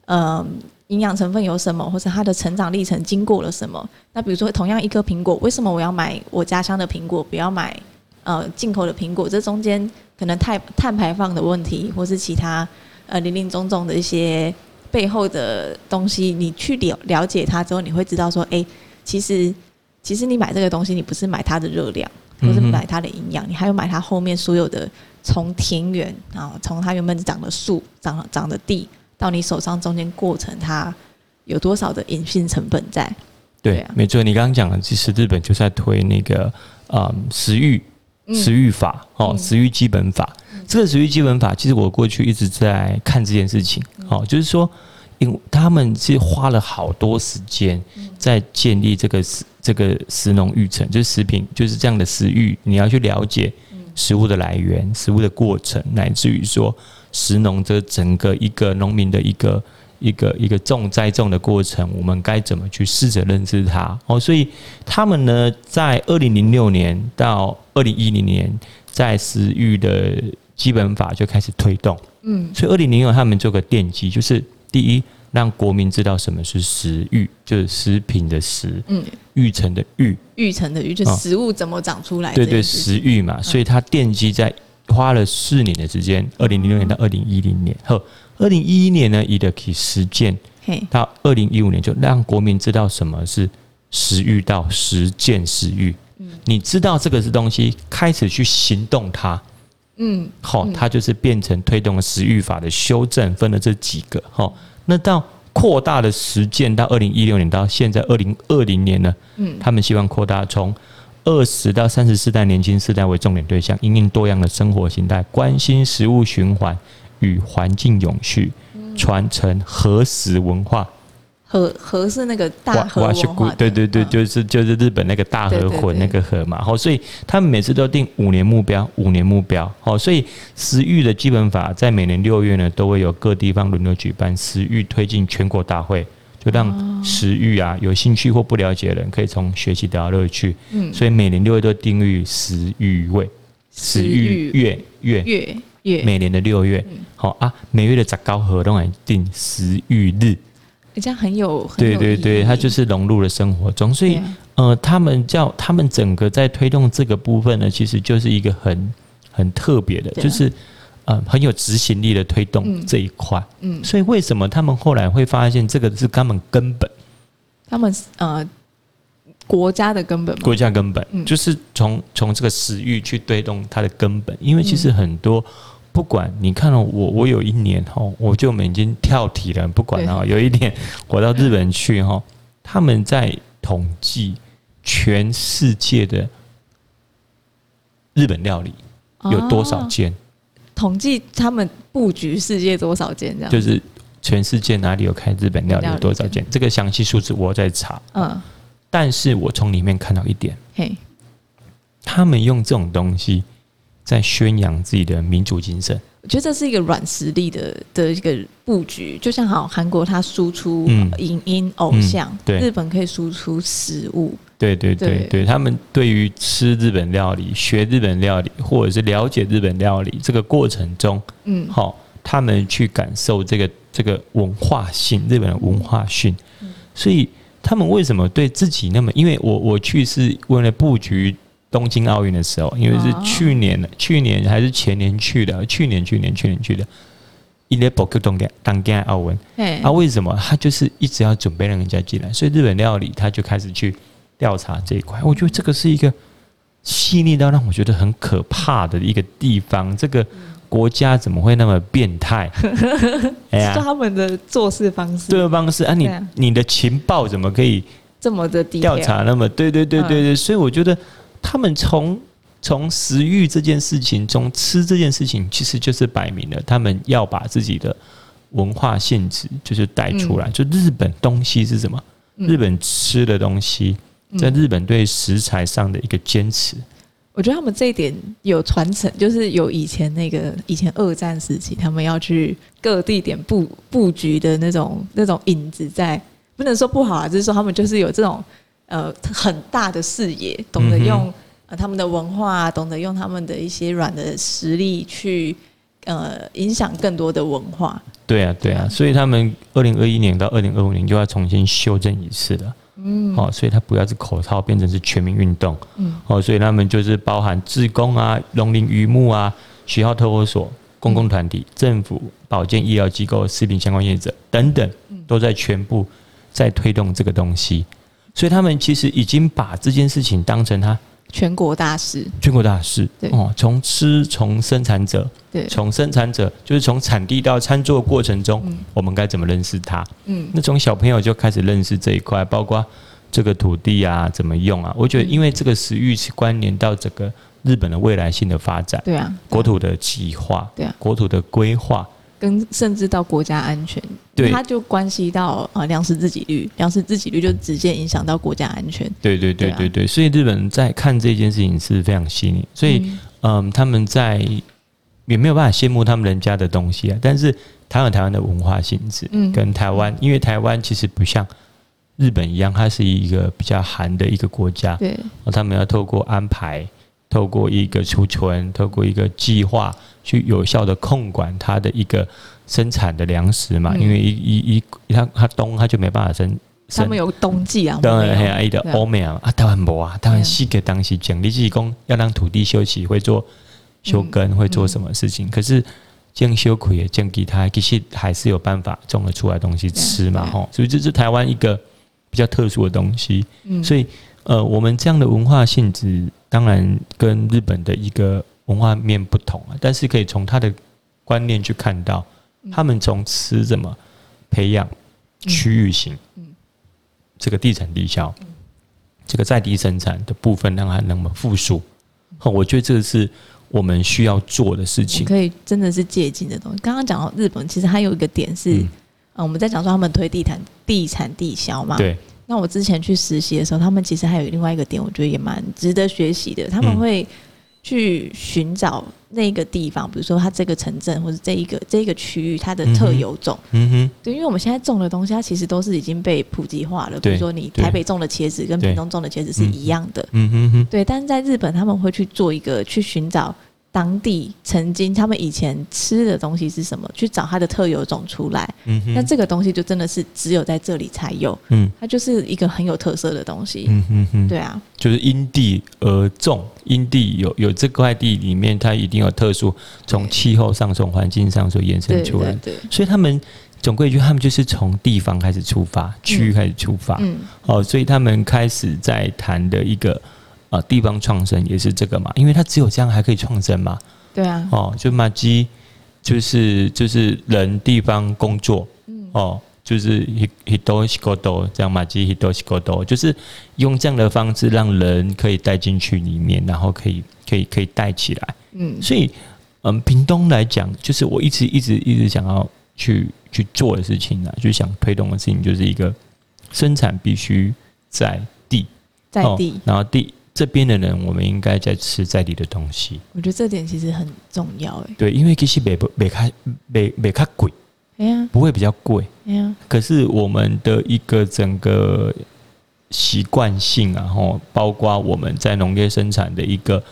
呃。营养成分有什么，或者它的成长历程经过了什么？那比如说，同样一颗苹果，为什么我要买我家乡的苹果，不要买呃进口的苹果？这中间可能碳碳排放的问题，或是其他呃林林总总的一些背后的东西，你去了了解它之后，你会知道说，哎、欸，其实其实你买这个东西，你不是买它的热量，或是买它的营养，你还有买它后面所有的从田园啊，从它原本长的树、长长的地。到你手上中间过程，它有多少的隐性成本在？对，对啊，没错。你刚刚讲的，其实日本就在推那个呃食欲食欲法哦，食欲基本法。嗯、这个食欲基本法，其实我过去一直在看这件事情。哦、嗯，就是说，因他们是花了好多时间在建立这个食这个食农育成，就是食品就是这样的食育，你要去了解食物的来源、食物的过程，乃至于说。食农这整个一个农民的一个一个一个种栽种的过程，我们该怎么去试着认知它？哦，所以他们呢，在二零零六年到二零一零年，在食育的基本法就开始推动。嗯，所以二零零六他们做个奠基，就是第一，让国民知道什么是食育，就是食品的食，嗯，育成的育，育成的育，就是食物怎么长出来的？对对，食育嘛，所以它奠基在。花了四年的时间，二零零六年到二零一零年，后二零一一年呢，伊的可以实践，到二零一五年就让国民知道什么是食欲到实践食育。你知道这个是东西，开始去行动它，嗯，好，它就是变成推动了食欲法的修正，分了这几个，好，那到扩大的实践到二零一六年到现在二零二零年呢，嗯，他们希望扩大从。二十到三十四代年轻世代为重点对象，因应多样的生活形态，关心食物循环与环境永续，传承和食文化。和和是那个大和文化，对对对，就是就是日本那个大和魂那个和嘛。好，所以他们每次都定五年目标，五年目标。好，所以食育的基本法在每年六月呢，都会有各地方轮流举办食育推进全国大会。就让食欲啊，有兴趣或不了解的人，可以从学习得到乐趣。嗯，所以每年六月都定于食欲月，食欲月月。月月，每年的六月。好啊，每月的杂高活动来定食欲日，这样很有对对对，它就是融入了生活中。所以呃，他们叫他们整个在推动这个部分呢，其实就是一个很很特别的，就是。呃，很有执行力的推动这一块，嗯，嗯，所以为什么他们后来会发现这个是他们根本？他们呃，国家的根本，国家根本、嗯、就是从从这个食欲去推动它的根本，因为其实很多，不管你看到我，我有一年哈，我就我们已经跳题了，不管了，有一年我到日本去哈，他们在统计全世界的日本料理有多少间。哦统计他们布局世界多少间这样？就是全世界哪里有开日本料理有多少间？这个详细数字我在查。嗯，但是我从里面看到一点，嘿，他们用这种东西在宣扬自己的民主精神。我觉得这是一个软实力的的一个布局，就像好韩国它输出影音偶像，嗯嗯、对，日本可以输出食物。对对对对，对，他们对于吃日本料理、学日本料理，或者是了解日本料理这个过程中，嗯，好，他们去感受这个这个文化性，日本的文化性。所以他们为什么对自己那么？因为我我去是为了布局东京奥运的时候，因为是去年去年还是前年去的，去年去年去年去的。一列保克东给当家奥文，啊，为什么他就是一直要准备让人家进来？所以日本料理他就开始去调查这一块。我觉得这个是一个细腻到让我觉得很可怕的一个地方。这个国家怎么会那么变态？哎呀，他们的做事方式，做事方式啊，你你的情报怎么可以这么的调查那么？对对对对对，所以我觉得他们从。从食欲这件事情，中吃这件事情，其实就是摆明了，他们要把自己的文化性质就是带出来。就日本东西是什么？日本吃的东西，在日本对食材上的一个坚持。我觉得他们这一点有传承，就是有以前那个以前二战时期，他们要去各地点布布局的那种那种影子在，不能说不好啊，就是说他们就是有这种呃很大的视野，懂得用呃。他们的文化，懂得用他们的一些软的实力去，呃，影响更多的文化。对啊，对啊，所以他们二零二一年到二零二五年就要重新修正一次了。嗯，哦，所以它不要是口号，变成是全民运动。嗯，哦，所以他们就是包含自工啊、农林渔牧啊、学校、托儿所、公共团体、政府、保健医疗机构、食品相关业者等等，都在全部在推动这个东西。所以他们其实已经把这件事情当成他。全国大事，全国大事，对哦，从吃，从生产者，对，从生产者，就是从产地到餐桌过程中，嗯、我们该怎么认识它？嗯，那从小朋友就开始认识这一块，包括这个土地啊，怎么用啊？我觉得，因为这个食欲是关联到整个日本的未来性的发展，对啊，国土的计划，对啊，国土的规划。跟甚至到国家安全，对，它就关系到啊粮食自给率，粮食自给率就直接影响到国家安全。对对对对对，所以日本人在看这件事情是非常细腻，所以嗯，他们在也没有办法羡慕他们人家的东西啊。但是台湾台湾的文化性质，嗯，跟台湾，因为台湾其实不像日本一样，它是一个比较寒的一个国家，对，他们要透过安排。透过一个储存，透过一个计划，去有效的控管它的一个生产的粮食嘛。嗯、因为一一一，它它冬它就没办法生。他们有冬季啊。当然，还有的欧美啊，啊，台湾无啊，台湾西个当时讲，你自己讲要让土地休息，会做休耕，嗯、会做什么事情？嗯、可是种羞愧也种其他，其实还是有办法种得出来东西吃嘛，吼。所以这是台湾一个比较特殊的东西。嗯，所以呃，我们这样的文化性质。当然，跟日本的一个文化面不同啊，但是可以从他的观念去看到，他们从吃怎么培养区域性，这个地产地销，这个在地生产的部分，让它能么复苏。我觉得这个是我们需要做的事情，可以真的是借鉴的东西。刚刚讲到日本，其实还有一个点是，嗯，我们在讲说他们推地产地产地销嘛，对。那我之前去实习的时候，他们其实还有另外一个点，我觉得也蛮值得学习的。他们会去寻找那个地方，比如说它这个城镇或者这一个这一个区域它的特有种。嗯哼，对，因为我们现在种的东西，它其实都是已经被普及化了。比如说你台北种的茄子跟屏东种的茄子是一样的。嗯哼哼，对。但是在日本，他们会去做一个去寻找。当地曾经他们以前吃的东西是什么？去找它的特有种出来。嗯哼，那这个东西就真的是只有在这里才有。嗯，它就是一个很有特色的东西。嗯哼哼，对啊，就是因地而种，因地有有这块地里面，它一定有特殊，从气候上、从环境上所衍生出来。对，对，对，所以他们总归一句，他们就是从地方开始出发，区域开始出发。嗯，哦，所以他们开始在谈的一个。啊，地方创生也是这个嘛，因为它只有这样还可以创生嘛。对啊，哦，就马基，就是就是人地方工作，嗯，哦，就是一一多西多多这样马基一多西多多，就是用这样的方式让人可以带进去里面，然后可以可以可以带起来。嗯，所以嗯，屏东来讲，就是我一直一直一直想要去去做的事情啊，就想推动的事情，就是一个生产必须在地，在地，哦、然后地。这边的人，我们应该在吃在地的东西。我觉得这点其实很重要，哎。对，因为其实没不没开没没开贵，哎呀，不会比较贵，哎呀。可是我们的一个整个习惯性啊，吼，包括我们在农业生产的一个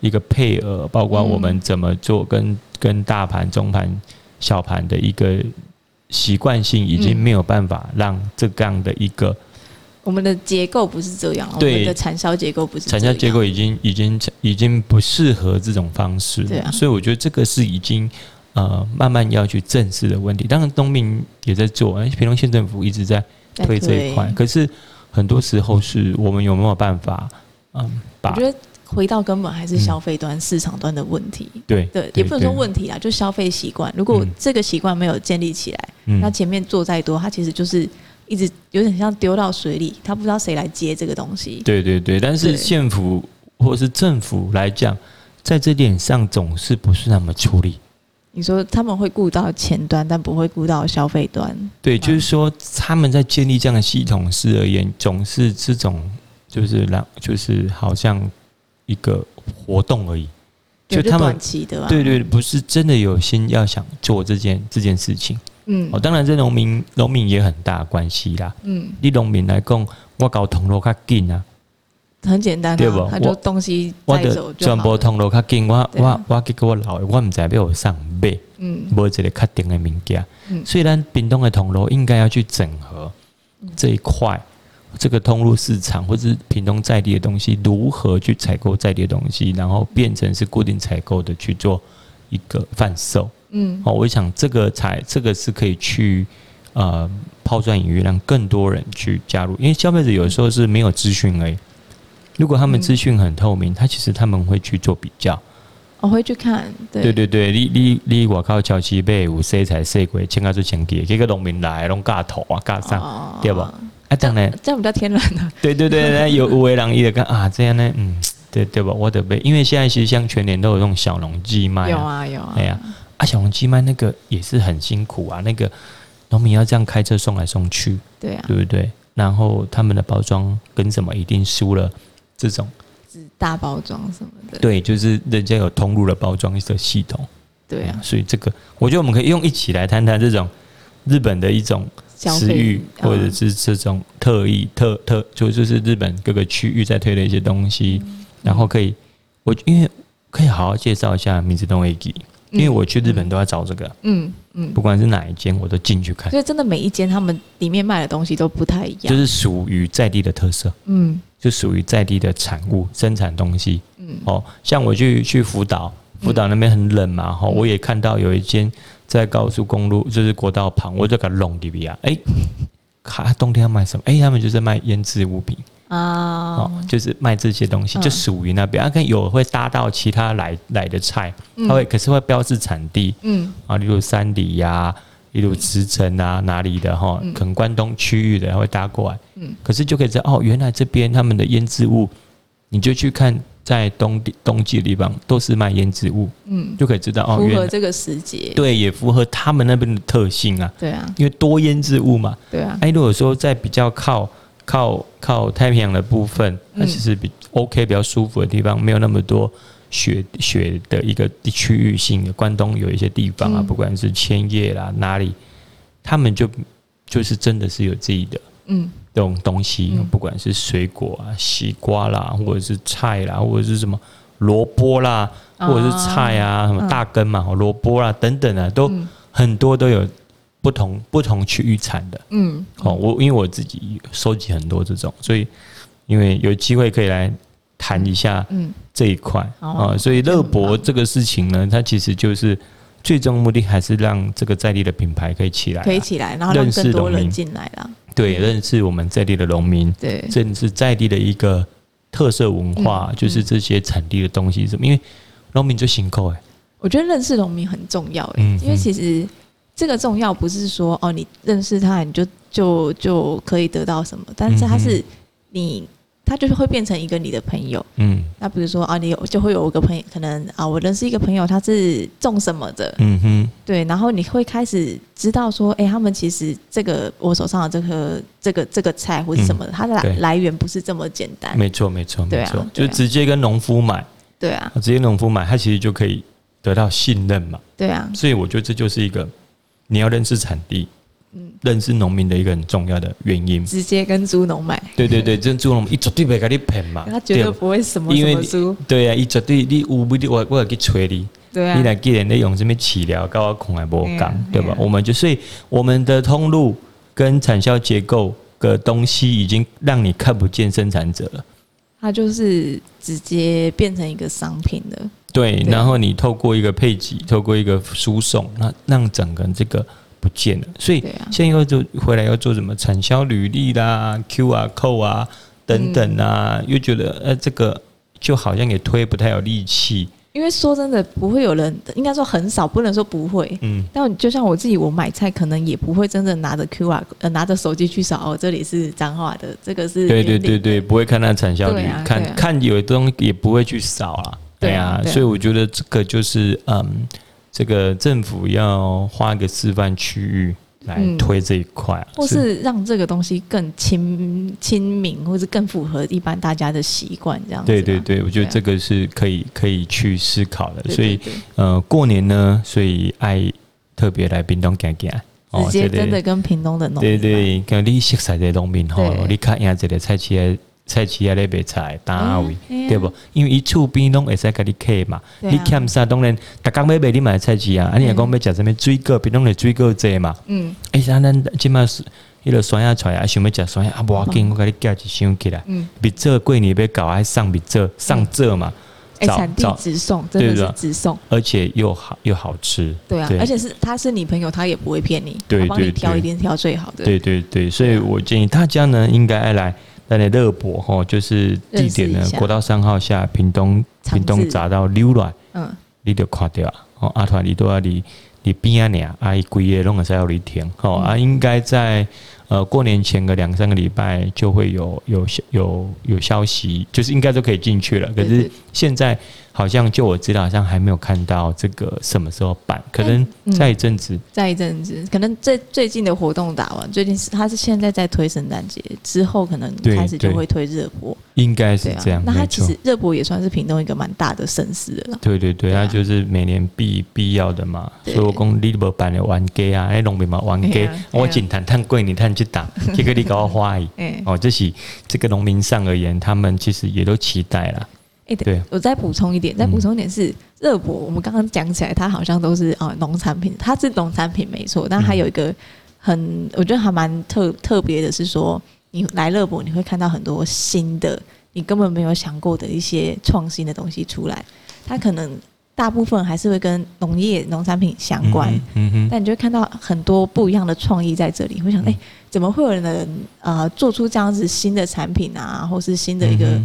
一个配额，包括我们怎么做跟跟大盘、中盘、小盘的一个习惯性，已经没有办法让这样的一个。我们的结构不是这样，对，我们的产销结构不是，产销结构已经已经已经不适合这种方式，对啊，所以我觉得这个是已经呃慢慢要去正视的问题。当然，东明也在做，平东县政府一直在推这一块。可是很多时候是我们有没有办法？嗯，把我觉得回到根本还是消费端、嗯、市场端的问题。对对，也不能说问题啊，就消费习惯。如果这个习惯没有建立起来，嗯、那前面做再多，它其实就是一直有点像丢到水里，他不知道谁来接这个东西。对对对，但是县府或是政府来讲，在这点上总是不是那么出力。你说他们会顾到前端，但不会顾到消费端。对，就是说他们在建立这样的系统时而言，总是这种就是让就是好像一个活动而已。就他们短期的，对对，不是真的有心要想做这件这件事情。嗯，哦，当然这农民农民也很大关系啦。嗯，你农民来讲，我搞通路较紧啊。很简单，对不？他就东西带走就好。传播通路较紧，我我我结果我老，我唔知要有上买，嗯，无一个确定的物件。嗯，虽然屏东的通路应该要去整合这一块，这个通路市场或者是屏东在地的东西，如何去采购在地的东西，然后变成是固定采购的去做一个贩售。嗯，哦，我想这个才这个是可以去呃抛砖引玉，让更多人去加入，因为消费者有时候是没有资讯而已。如果他们资讯很透明，他其实他们会去做比较，我会去看。对对对对，你你你我靠，桥西北有谁才谁贵，请他做前提，几个农民来弄嘎头啊嘎上，对吧？啊，当然这样比较天然的。对对对，有有为人意的看啊，这样呢，嗯，对对吧？我得被，因为现在其实像全年都有这种小农寄卖，有啊有啊，哎呀啊，小农鸡卖那个也是很辛苦啊，那个农民要这样开车送来送去，对啊，对不对？然后他们的包装跟什么一定输了。这种大包装什么的，对，就是人家有通路的包装一个系统，对啊，所以这个我觉得我们可以用一起来谈谈这种日本的一种食欲，或者是这种特异特特，就就是日本各个区域在推的一些东西，然后可以我因为可以好好介绍一下米子东 A G。因为我去日本都要找这个，嗯嗯，不管是哪一间，我都进去看。所以真的每一间他们里面卖的东西都不太一样，就是属于在地的特色，嗯，就属于在地的产物生产东西，嗯，哦，像我去去福岛，福岛那边很冷嘛，哈，我也看到有一间在高速公路，就是国道旁，我就给弄里边啊，哎，卡 冬天要卖什么？哎，他们就是卖腌制物品。啊，哦，就是卖这些东西，就属于那边。啊，跟有会搭到其他来来的菜，它会可是会标志产地，嗯，啊，例如山里呀，例如茨城啊，哪里的哈，可能关东区域的会搭过来，嗯，可是就可以知道哦，原来这边他们的腌制物，你就去看在冬冬季的地方都是卖腌制物，嗯，就可以知道哦，符合这个时节，对，也符合他们那边的特性啊，对啊，因为多腌制物嘛，对啊，哎，如果说在比较靠。靠靠太平洋的部分，它其实比 OK 比较舒服的地方，没有那么多雪雪的一个区域性的。关东有一些地方啊，不管是千叶啦哪里，他们就就是真的是有自己的嗯。这种东西，不管是水果啊，西瓜啦，或者是菜啦，或者是什么萝卜啦，或者是菜啊，什么大根嘛，萝卜啦等等啊，都很多都有。不同不同区域产的，嗯，哦，我因为我自己收集很多这种，所以因为有机会可以来谈一下，嗯，这一块。啊，所以乐博这个事情呢，它其实就是最终目的还是让这个在地的品牌可以起来，可以起来，然后让更多人进来了，对，认识我们在地的农民，对，认识在地的一个特色文化，就是这些产地的东西什么，因为农民就辛苦哎，我觉得认识农民很重要哎，因为其实。这个重要不是说哦，你认识他你就就就可以得到什么，但是他是你，他就是会变成一个你的朋友。嗯，那比如说啊，你有就会有一个朋友，可能啊，我认识一个朋友，他是种什么的。嗯哼，对，然后你会开始知道说，哎，他们其实这个我手上的这个这个这个菜或者什么的，它的来来源不是这么简单。没错，没错，没错，就直接跟农夫买。对啊，直接农夫买，他其实就可以得到信任嘛。对啊，所以我觉得这就是一个。你要认识产地，嗯，认识农民的一个很重要的原因。直接跟猪农买，对对对，这猪农一绝对不会给你骗嘛，他绝对不会什么因为猪，对啊，一绝对你有不的我我要去催你，对啊，你来给人家用什么饲料，搞我恐还不讲，对吧？我们就所以我们的通路跟产销结构的东西已经让你看不见生产者了，它就是直接变成一个商品了。对，然后你透过一个配给，透过一个输送，那让整个这个不见了。所以现在又做回来要做什么产销履历啦、QR code 啊等等啊，嗯、又觉得呃这个就好像也推不太有力气。因为说真的，不会有人，应该说很少，不能说不会。嗯。但就像我自己，我买菜可能也不会真的拿着 QR，呃，拿着手机去扫哦，这里是彰化的，这个是。对对对对，不会看那产销率，啊、看、啊、看有的东西也不会去扫啊。对啊，所以我觉得这个就是嗯，这个政府要画一个示范区域。来推这一块，嗯，或是让这个东西更亲亲民，或是更符合一般大家的习惯，这样子。对对对，我觉得这个是可以可以去思考的。所以呃，过年呢，所以爱特别来屏东看看，直接真的跟屏东的农民，对对，跟你熟悉的农民吼，你看一下这个菜市。菜市啊，咧卖菜，单位、嗯、对无？因为伊厝边拢会使甲你客嘛。啊、你欠啥？当然，逐工要卖你买菜市啊。啊，你若讲要食啥物水果，边拢咧水果济嘛。嗯。哎、欸，像咱即满是迄落酸芽菜啊，想要食酸芽啊，无要紧，我甲你寄一箱起来。嗯。蜜枣过年要搞，还送蜜枣，送枣嘛。哎、欸，产地直送，真的是直送，而且又好又好吃。对啊，而且是他是你朋友，他也不会骗你，对帮你挑，一定挑最好的。对对对，所以我建议大家呢，应该爱来。在那乐博吼，就是地点呢，国道三号下，屏东屏东匝道溜来，嗯，你就看到哦，阿团你都要离离边啊，俩阿姨贵业弄个三幺零天，哦啊，应该在呃过年前个两三个礼拜就会有有有有消息，就是应该都可以进去了，可是现在。好像就我知道，好像还没有看到这个什么时候办，可能再一阵子，再一阵子，可能最最近的活动打完，最近是他是现在在推圣诞节之后，可能开始就会推热播，应该是这样。那他其实热播也算是屏东一个蛮大的盛事了。对对对，他就是每年必必要的嘛。所以我讲你无办的玩家啊，那农民嘛玩家，我仅谈谈贵，你谈去打，结果你搞我花意。哦，这是这个农民上而言，他们其实也都期待了。哎，对，我再补充一点，再补充一点是热博。我们刚刚讲起来，它好像都是啊农产品，它是农产品没错，但还有一个很，我觉得还蛮特特别的是说，你来热博，你会看到很多新的，你根本没有想过的一些创新的东西出来。它可能大部分还是会跟农业农产品相关，但你就会看到很多不一样的创意在这里。会想，哎，怎么会有人呃做出这样子新的产品啊，或是新的一个。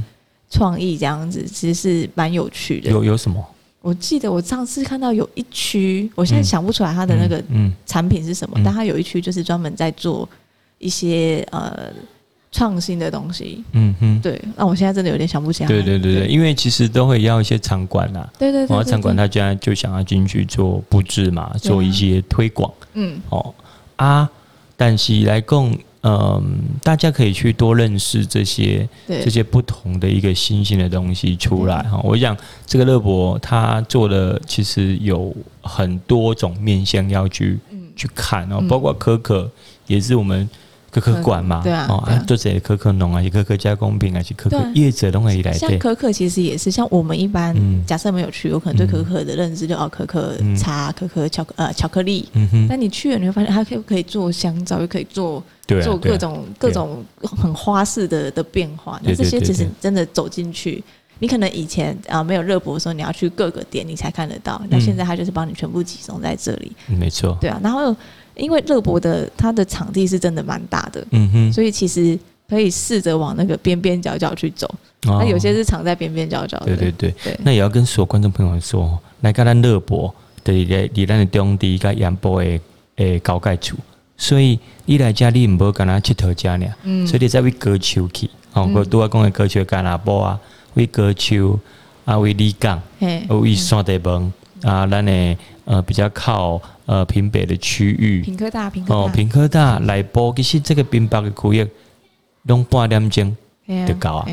创意这样子其实是蛮有趣的。有有什么？我记得我上次看到有一区，我现在想不出来它的那个产品是什么，嗯嗯嗯、但它有一区就是专门在做一些呃创新的东西。嗯哼，对。那我现在真的有点想不起来。对对对对，对因为其实都会要一些场馆呐。对对对，对。然后场馆他现在就想要进去做布置嘛，做一些推广。嗯。哦啊，但是来讲。嗯，大家可以去多认识这些对这些不同的一个新兴的东西出来哈。我想这个乐博他做的其实有很多种面向要去、嗯、去看哦，包括可可也是我们。可可馆嘛，对啊，哦，做这些可可农啊，是可可加工品啊，是可可业者都可以来。像可可其实也是，像我们一般假设没有去，有可能对可可的认知就哦，可可茶、可可巧克呃巧克力。嗯哼。但你去了，你会发现它可不可以做香皂，又可以做做各种各种很花式的的变化。那这些其实真的走进去，你可能以前啊没有热博的时候，你要去各个点你才看得到。那现在它就是帮你全部集中在这里。没错。对啊，然后。因为乐博的它的场地是真的蛮大的，嗯哼，所以其实可以试着往那个边边角角去走。那有些是藏在边边角角的。对对对，对那也要跟所有观众朋友说，来看咱乐博的离离咱的中地跟阳波的诶高盖处，所以你来家你唔好跟他佚佗家呢，嗯，所以你再为歌丘去，哦，我都要讲的歌丘干哪波啊，为歌丘啊，为里港，嘿，为山地门啊，咱的呃比较靠。呃，平北的区域，平科大，平科大。哦，平科大来播，其实这个平北的区域，用半点钟就到啊，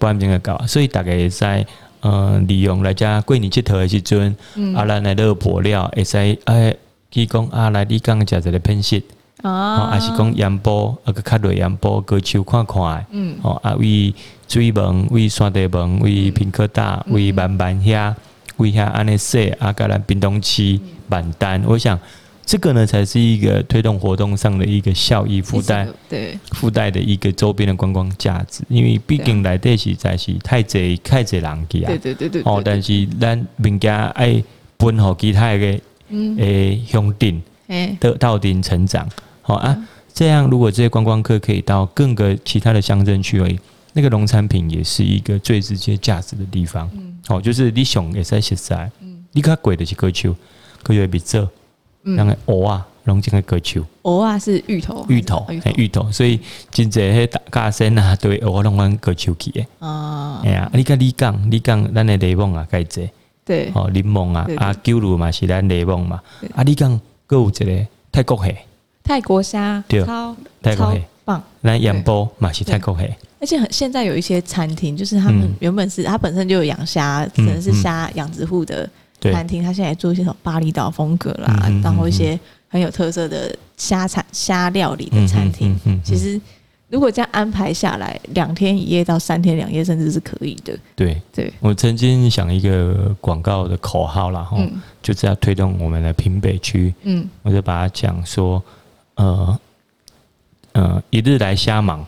半点钟就到啊，所以大概在呃利用来遮过年佚佗的时阵，嗯、啊，咱来乐播了，会使哎，提讲啊来你讲食一个偏食，哦，还是讲盐波，啊个较瑞盐波，过手看看，嗯，哦，啊为水门，为山地门，为平科大，为慢慢遐。为遐安尼说啊，甲咱屏东市万丹，我想这个呢才是一个推动活动上的一个效益附带，对附带的一个周边的观光价值。因为毕竟来这是在是太济太济人去啊，对对对对，哦，但是咱民家爱分好其他的诶乡镇诶的到顶成长，好啊。这样，如果这些观光客可以到各个其他的乡镇去而已，那个农产品也是一个最直接价值的地方。嗯，好，就是你想也在实在，嗯，你看贵的是歌丘，歌丘比这，嗯，那个蚵啊，龙井的歌丘，蚵啊是芋头，芋头，芋头，所以真济迄大家生啊，对蚵拢往歌丘去的。哦，哎呀，你看李港，李港咱的柠檬啊，盖济，对，哦，柠檬啊，啊，九如嘛是咱柠檬嘛，啊，李港阁有一个泰国虾。泰国虾，对，超泰国蟹棒。来盐波嘛是泰国虾，而且很现在有一些餐厅，就是他们原本是他本身就有养虾，可能是虾养殖户的餐厅，他现在做一些什么巴厘岛风格啦，然后一些很有特色的虾产虾料理的餐厅。其实如果这样安排下来，两天一夜到三天两夜，甚至是可以的。对。对，我曾经想一个广告的口号啦，哈，就是要推动我们的平北区，嗯，我就把它讲说。呃呃，一日来虾芒，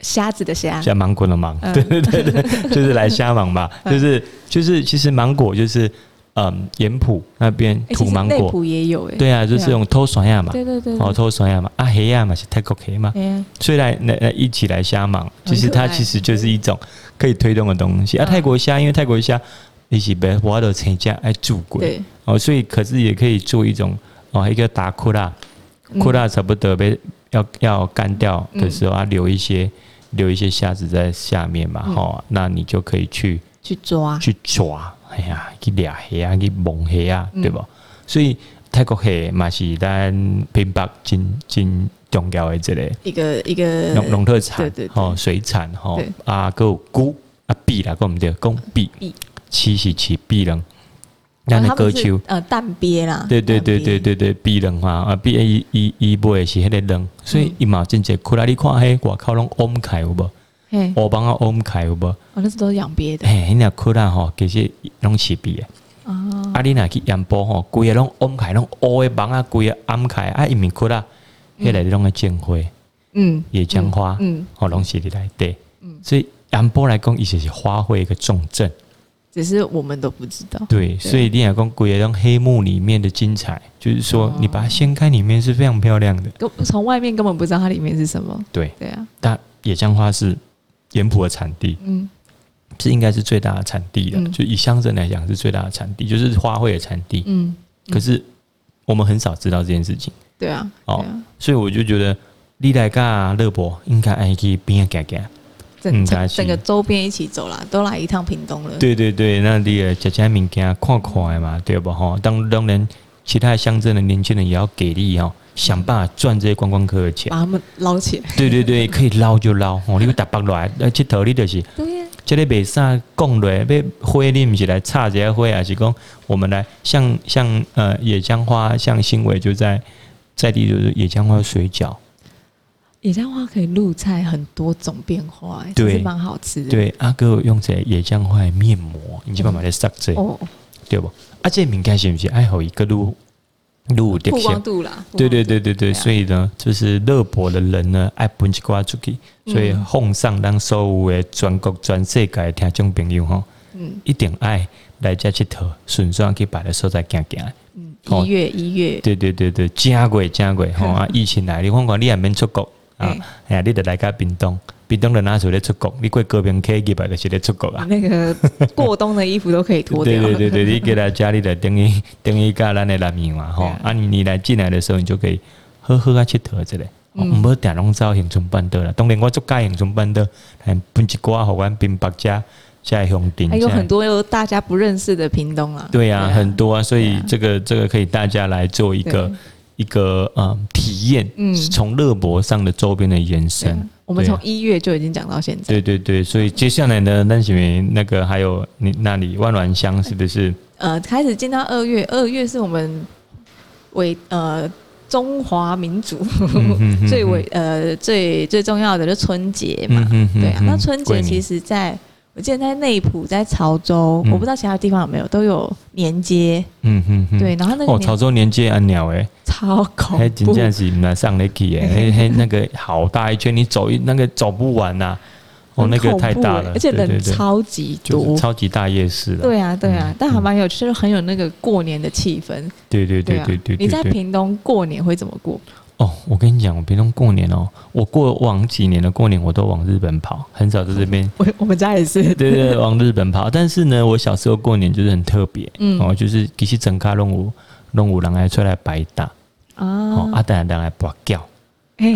虾子的瞎，瞎芒果的芒，对对对对，就是来瞎芒吧，就是就是，其实芒果就是，嗯，盐埔那边土芒果，埔也有哎，对啊，就是用偷酸亚嘛，对对对，哦，偷酸亚嘛，啊黑亚嘛是泰国黑嘛，所以来来来一起来瞎芒，其实它其实就是一种可以推动的东西。啊。泰国虾，因为泰国虾一起被挖的成家爱住鬼，哦，所以可是也可以做一种哦一个打库拉，库拉舍不得被要要干掉的时候啊，留一些留一些虾子在下面嘛，哈，那你就可以去去抓。去抓，哎呀，去掠虾啊，去蒙虾啊，对不？所以泰国虾嘛是咱平北真真重要的一个一个一个农农特产，哦，水产哈啊，有菇啊，鳖啦，讲毋对，讲鳖，七是七鳖人。咱的歌手呃蛋鳖啦，对对对对对对，鳖人嘛啊，鳖伊伊伊买的是迄个人，所以伊嘛真济。过来你看迄外口拢欧开有无？嘿，欧邦啊欧开有无？哦，那是都是养鳖的。嘿，那过来吼，其实拢是鳖的。哦，啊，你若去盐埔吼，规个拢欧开，拢乌的帮啊，规个暗开啊，伊面过来，迄个拢个种花，嗯，野姜花，嗯，哦，拢是伫内底。嗯，所以盐埔来讲，伊就是花卉一个重镇。只是我们都不知道。对，对所以你讲讲鬼龙黑幕里面的精彩，就是说你把它掀开，里面是非常漂亮的。从外面根本不知道它里面是什么。对对啊。但野姜花是盐埔的产地，嗯，是应该是最大的产地的。嗯、就以乡镇来讲是最大的产地，就是花卉的产地。嗯。可是我们很少知道这件事情。对啊。哦，所以我就觉得你来噶乐博应该爱去边个改改。整整个周边一起走了，都来一趟屏东了。对对对，那你也吃吃物件看看嘛，对不哈？当当然，其他乡镇的年轻人也要给力哦，想办法赚这些观光客的钱，把他们捞起来。对对对，可以捞就捞哦，你们打包来，那佚佗你就是。对呀。这里卖啥讲来，要花你不是来插这些花，还是讲我们来像像呃野姜花，像新伟就在在地就是野姜花水饺。野姜花可以入菜，很多种变化，哎，对，蛮好吃的。对，阿哥用这野姜花面膜，你基本上在塞这，哦，对不？啊，这敏感是不是爱好一个露露的曝光度啦？对对对对对，所以呢，就是乐博的人呢，爱分一挂出去，所以奉上咱所有的全国全世界的听众朋友哈，嗯，一定爱来这佚佗，顺便去别的所在行行。嗯，一月一月，对对对对，正贵正贵哈 啊！疫情来，你看看你还没出国。啊，哎呀，你得来个屏东，屏东人哪时咧出国？你过高屏溪几百个是咧出国啊？那个过冬的衣服都可以脱掉。对对对对，你给他家里的等于等于加咱的南面嘛，吼。啊，你你来进来的时候，你就可以喝喝啊，佚佗之类。唔好定拢走恒春半岛啦，当然我做介恒春半岛，还分一寡互阮平北遮在乡顶。还有很多有大家不认识的屏东啊。对啊，很多啊，所以这个这个可以大家来做一个。一个呃体验，嗯，从乐博上的周边的延伸，我们从一月就已经讲到现在。对对对，所以接下来呢，那什么那个还有你那里万峦乡是不是？呃，开始进到二月，二月是我们为呃中华民族 最为呃最最重要的就是春节嘛，对啊。那春节其实在我记得在内埔、在潮州，嗯、我不知道其他地方有没有，都有年街。嗯哼哼，对，然后那个哦，潮州年街安鸟哎，超恐怖，还真正是蛮上得去哎，嘿嘿，那个好大一圈，你走一那个走不完呐、啊。哦，那个太大了，而且人超级多，超级大夜市了。对啊，对啊，嗯、但还蛮有趣，就是很有那个过年的气氛。对对对对对。你在屏东过年会怎么过？哦，我跟你讲，我平常过年哦，我过往几年的过年我都往日本跑，很少在这边。我我们家也是，对对，往日本跑。但是呢，我小时候过年就是很特别，嗯，哦，就是其实整卡拢有弄有人来出来摆打啊，哦，啊，等下等来跋筊，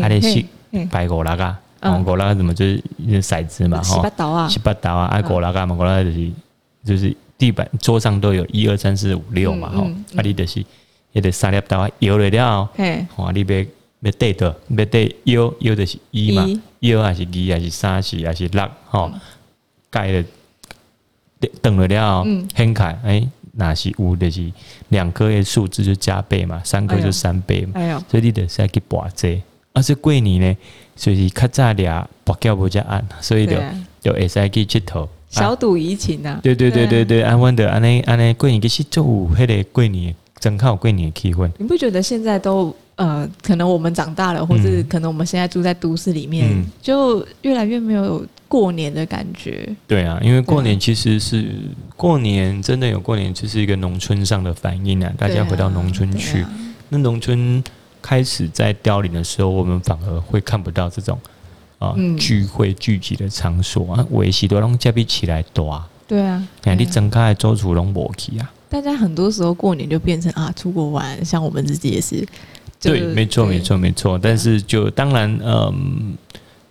啊，咧是摆五六个。哦，五六怎么就是骰子嘛？哈，七八刀啊，七八刀啊，啊，五六个嘛，五六就是就是地板桌上都有一二三四五六嘛，哈，啊，你就是也得三粒刀摇了了，吼，哦，你别别对的，别对摇摇的是一嘛，摇还是二还是三是还是六，吼，盖了等了了，掀开，哎，那是五的是两颗的数字就加倍嘛，三颗就三倍嘛，哎所以你得再去拔这，而且过年呢。就是较早俩跋筊无遮暗，所以就就会使去佚佗，小赌怡情啊！对对对对对，安稳的安尼安尼过年其实就有迄个过年，真靠过年的气氛。你不觉得现在都呃，可能我们长大了，或者可能我们现在住在都市里面，嗯、就越来越没有过年的感觉。对啊，因为过年其实是过年，真的有过年，就是一个农村上的反应啊！大家回到农村去，那农村。开始在凋零的时候，我们反而会看不到这种啊、嗯、聚会聚集的场所啊，维系都让嘉宾起来多啊。对啊，哎，你整开周楚龙博气啊。大家很多时候过年就变成啊出国玩，像我们自己也是。对，没错，没错，没错。但是就当然，嗯，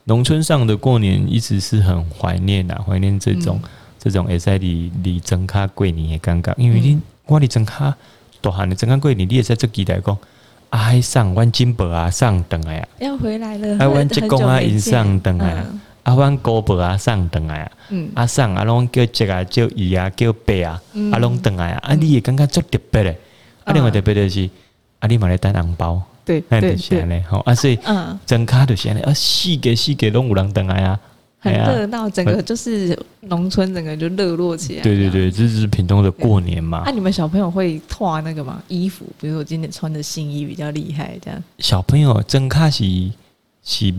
农村上的过年一直是很怀念的，怀念这种、嗯、这种会在你你整开过年的感觉，因为你我你整开大汉的整开过年，你也在这期待讲。啊！上阮金伯啊，上等来啊，要回来了。啊，阮职工啊，因上等来啊。啊，阮姑婆啊，送等来啊。嗯。啊，送啊，拢叫叔啊，叫姨啊，叫伯啊，啊，拢等来啊。啊，你会感觉足特别嘞。啊，另外特别的是，啊，你买来单红包。对对对。好啊，所以，嗯，整卡都是安尼啊，四个四个拢有人等来啊。很热闹，整个就是农村，整个就热络起来。对对对，这是屏东的过年嘛。那、啊、你们小朋友会脱那个吗？衣服，比如说我今天穿的新衣比较厉害，这样。小朋友真卡是是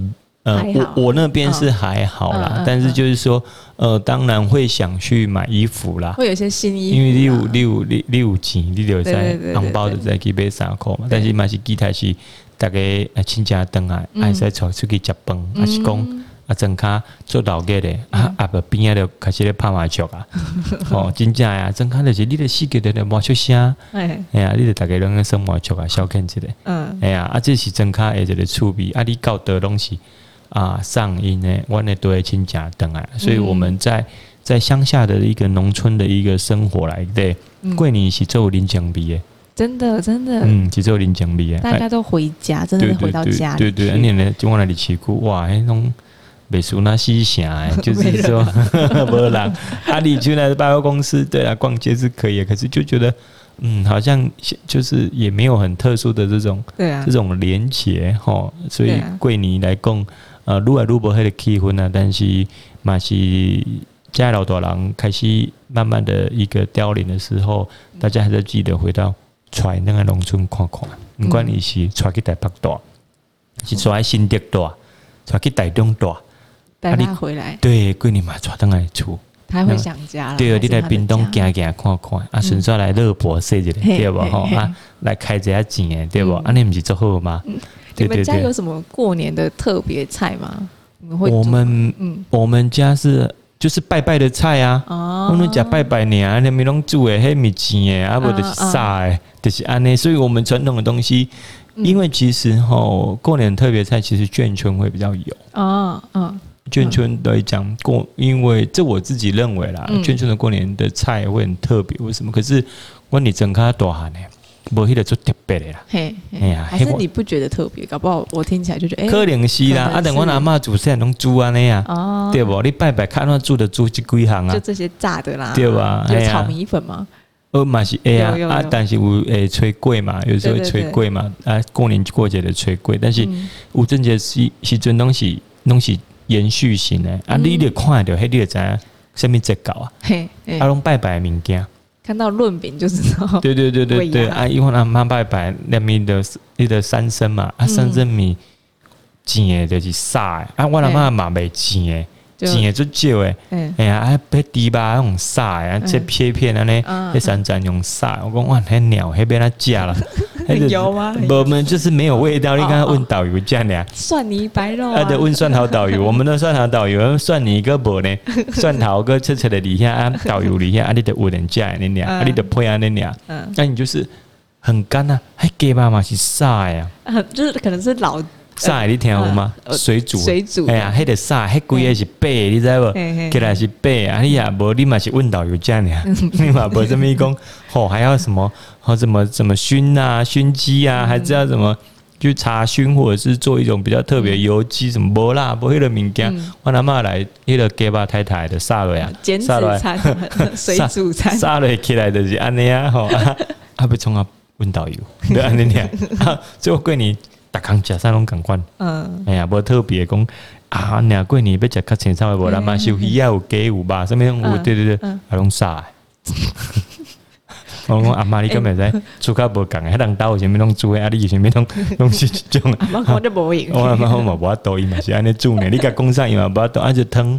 呃，我我那边是还好啦，哦、但是就是说呃，当然会想去买衣服啦，会有些新衣服，因为你有你有你你有钱，你就在红包就在去买衫裤嘛。但是嘛是其他是大家亲家等啊，还是出出去食饭，还是讲。啊，真卡做老个的啊，啊不边啊就开始咧拍麻将啊，哦，真正呀，真卡就是你的四个的咧，冇出声，哎呀，你的大家拢在生麻将啊，消遣之类，嗯，哎呀，啊，这是真卡诶，一个趣味，啊，你搞的东西啊，上瘾呢，我呢都会请假等啊，所以我们在在乡下的一个农村的一个生活来对，过年是做领奖币耶，真的真的，嗯，是做领奖币诶，大家都回家，真的是回到家里，对对，今年呢就往那里去过，哇，那种。北苏那西峡，就是说，没人。阿里去那百货公司，对啊，逛街是可以，可是就觉得，嗯，好像就是也没有很特殊的这种，对啊，这种连结哈，所以桂林来讲，呃，愈来愈无迄个气氛啊，但是嘛是家老大人开始慢慢的一个凋零的时候，大家还是记得回到揣那个农村看看，不管你是揣去台北大，是揣新竹大，揣去台中大。带他回来，对，过年嘛，抓登来厝，他会想家了。对，你来屏东行行看看，啊，顺便来乐博说一下，对不？哈，啊，来开一下钱，对不？啊，你不是做好吗？你们家有什么过年的特别菜吗？我们，嗯，我们家是就是拜拜的菜啊。哦，我们家拜拜年，你们拢煮诶，黑米钱诶，啊，不就是啥诶，就是安尼。所以我们传统的东西，因为其实吼过年特别菜，其实眷村会比较有。啊，嗯。眷村来讲过，因为这我自己认为啦，眷村的过年的菜会很特别。为什么？可是问你整卡多哈呢？无迄个做特别的啦。嘿，哎呀，还是你不觉得特别？搞不好我听起来就觉得，可能是啦。啊，等我阿妈煮菜拢煮安尼啊，哦，对不？你拜拜看到煮的煮这几行啊？就这些炸的啦，对吧？有炒米粉吗？呃，嘛是哎呀，啊，但是有诶炊粿嘛，有时候炊粿嘛，啊，过年过节的炊粿，但是有阵节是是阵东西东西。延续性的啊，你得看着，迄你就知影什么节稿啊？嘿，阿龙拜拜物件，看到润饼就知道。对对对对对，啊，因为阿妈拜拜，那边的那个三生嘛，啊，三生米钱诶，就是煞诶，啊，我阿妈嘛袂钱诶。钱就少诶，哎呀，啊，别猪吧用撒诶，啊，这片片安尼，那山楂用撒，我讲哇，那鸟那边他加了，有吗？我们就是没有味道。你刚刚问导游这样俩，蒜泥白肉啊，对，问蒜头导游，我们的蒜头导游，蒜泥个无呢？蒜头个切切的里下啊，导游里下啊，你得有人加那俩，啊，你得配啊那俩，那你就是很干呐，还给爸妈去撒呀？就是可能是老。晒你听有吗？水煮，水煮，哎呀，迄个晒，迄贵个是白，你知无？起来是白啊！你也无，你嘛是问导游这样呀？你嘛无这么一讲，吼，还要什么？吼，怎么怎么熏啊？熏鸡啊？还知道怎么去查熏，或者是做一种比较特别油鸡？什么无啦？无迄个物件，我阿妈来迄个鸡巴太太的晒了呀，晒了餐，水煮餐，晒了起来就是安尼啊！吼，啊不从啊问导游，对安尼念，最后贵你。大康食啥拢共款，嗯，哎呀，无特别讲啊，年过年要食较清爽的，无啦嘛，有鱼啊，有鸡有肉，什么有，对对对，啊，拢啥？我讲阿妈，你根本在煮较无共诶，迄人兜有啥物拢煮诶，啊，你有啥物拢 拢是即种。阿妈讲得无用，我阿妈我嘛无法度，伊嘛是安尼煮呢。你甲讲啥伊嘛无法度，啊就汤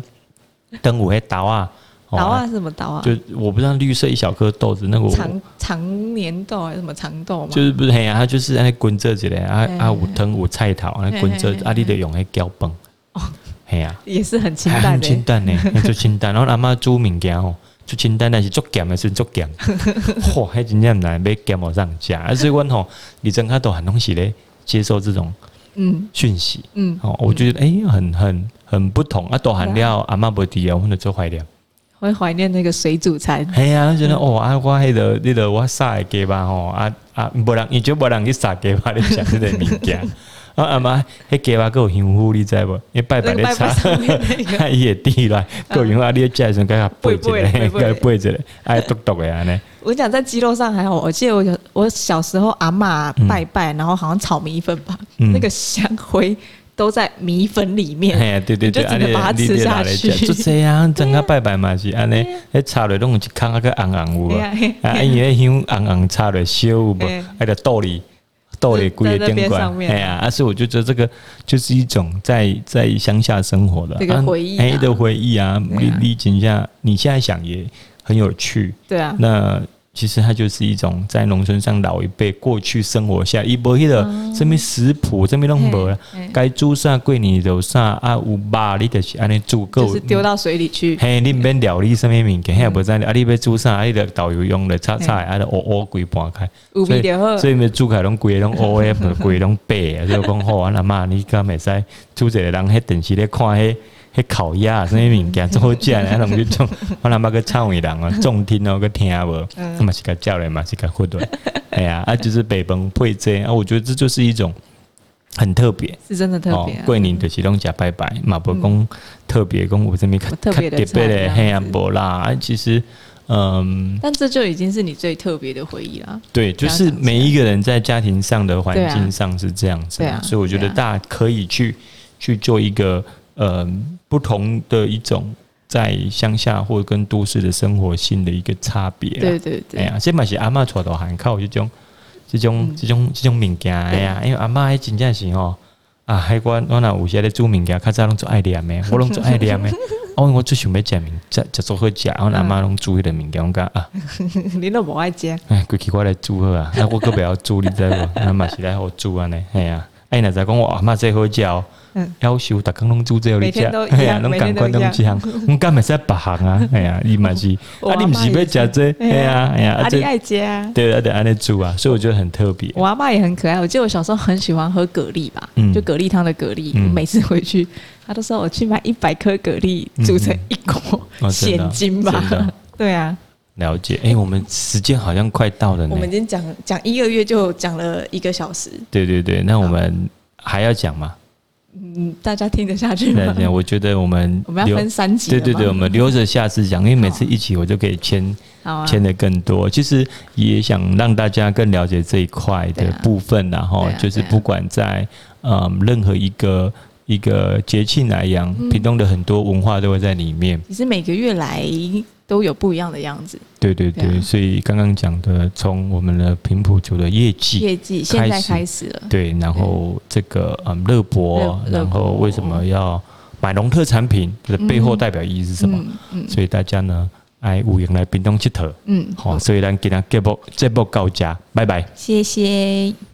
汤有迄豆啊。豆啊？什么豆啊？就我不知道绿色一小颗豆子，那个长长年豆还是什么长豆嘛？就是不是嘿啊？它就是安尼滚这之类啊啊，有藤有菜头，安尼滚这啊，你得用迄搅拌。哦，嘿啊，也是很清淡，很清淡呢，就清淡。然后阿妈煮物件吼，就清淡，但是足咸的是足咸。嚯，还真正难，要咸无上家。所以阮吼，你真看都很东西咧，接受这种嗯讯息嗯，哦，我觉得诶，很很很不同啊，豆含料阿妈不滴啊，我们做怀念。会怀念那个水煮餐。哎呀，觉得哦啊，我迄个那个我杀的鸡吧吼啊啊，无人，伊就无人去杀鸡吧，你讲这个物件。啊阿妈，迄鸡吧够香乎，你知无？因为拜拜咧插，啊伊会滴来，够香啊！你食的时候该背一个，该 背一个，爱笃笃的安尼。我讲在鸡肉上还好，我记得我我小时候阿嬷拜拜，然后好像炒米粉吧，那个香灰。都在米粉里面，哎呀，对对对，就只能把它吃下去。就这样，整个拜拜嘛是安尼，迄炒的拢一坑那个红红有无？啊，香红红炒的烧有无？还得豆里豆里哎呀，啊，所以我就觉得这个就是一种在在乡下生活的回忆，哎的回忆啊，你你讲一下，你现在想也很有趣，对啊，那。其实它就是一种在农村上老一辈过去生活下，伊无迄个什么食谱，什么拢无啦，该煮啥过年就啥啊，有肉你就是安尼煮，就是丢到水里去。嘿，你免料理什么物件，嘿，无在啊，你要煮啥，啊，你的导游用的炒菜，啊，乌乌规盘开，所以所以咪煮开拢规个拢乌诶，规个拢白啊，就讲好啊，阿妈你敢会使煮一个人迄电视咧看迄。迄烤鸭什么物件做好食咧？啊，拢去种，我他妈个唱伟人啊，重听哦，个听无，那么是个教练嘛，是个活动，哎呀，啊，就是北方配这啊，我觉得这就是一种很特别，是真的特别。桂林的是拢食拜拜，马伯公特别讲有什么特别的菜，嘿啊，无啦，其实，嗯，但这就已经是你最特别的回忆了。对，就是每一个人在家庭上的环境上是这样子，所以我觉得大家可以去去做一个。呃，不同的一种在乡下或者跟都市的生活性的一个差别。对对对。哎呀，这嘛是阿嬷带大汉靠这种、这种、这种、这种物件。哎呀，因为阿嬷还真正是吼啊，海关我那有些咧煮物件，较早拢做爱念的，我拢做爱念的。哦，我最想要食面，食食做好食，然后阿嬷拢煮迄个物件，我讲啊，你都无爱食。哎，规气我来煮好啊，啊我个袂晓煮，你知无？那 嘛是来互煮安尼，哎呀，哎，那再讲我阿嬷最好食。要求逐工拢煮这里食，哎呀，拢赶快拢食，我干咪在别行啊？哎呀，伊嘛是，啊，你毋是要食这？哎呀，哎呀，啊，你爱食啊？对啊，对，安尼煮啊，所以我觉得很特别。我阿嬷也很可爱，我记得我小时候很喜欢喝蛤蜊吧，就蛤蜊汤的蛤蜊，每次回去，他都说我去买一百颗蛤蜊煮成一锅现金吧。对啊，了解。哎，我们时间好像快到了呢。我们已经讲讲一个月就讲了一个小时。对对对，那我们还要讲吗？嗯，大家听得下去吗？对，我觉得我们我们要分三集。对对对，我们留着下次讲，因为每次一起我就可以签签的更多。其实也想让大家更了解这一块的部分，然后就是不管在嗯任何一个一一个节庆来讲，屏东的很多文化都会在里面。其实每个月来都有不一样的样子。对对对，所以刚刚讲的，从我们的平埔族的业绩，业绩现在开始了。对，然后这个嗯乐博，然后为什么要买农特产品？的背后代表意义是什么？嗯，嗯所以大家呢，爱有缘来屏东佚佗。嗯，好，所以咱今天节目节目到这，拜拜，谢谢。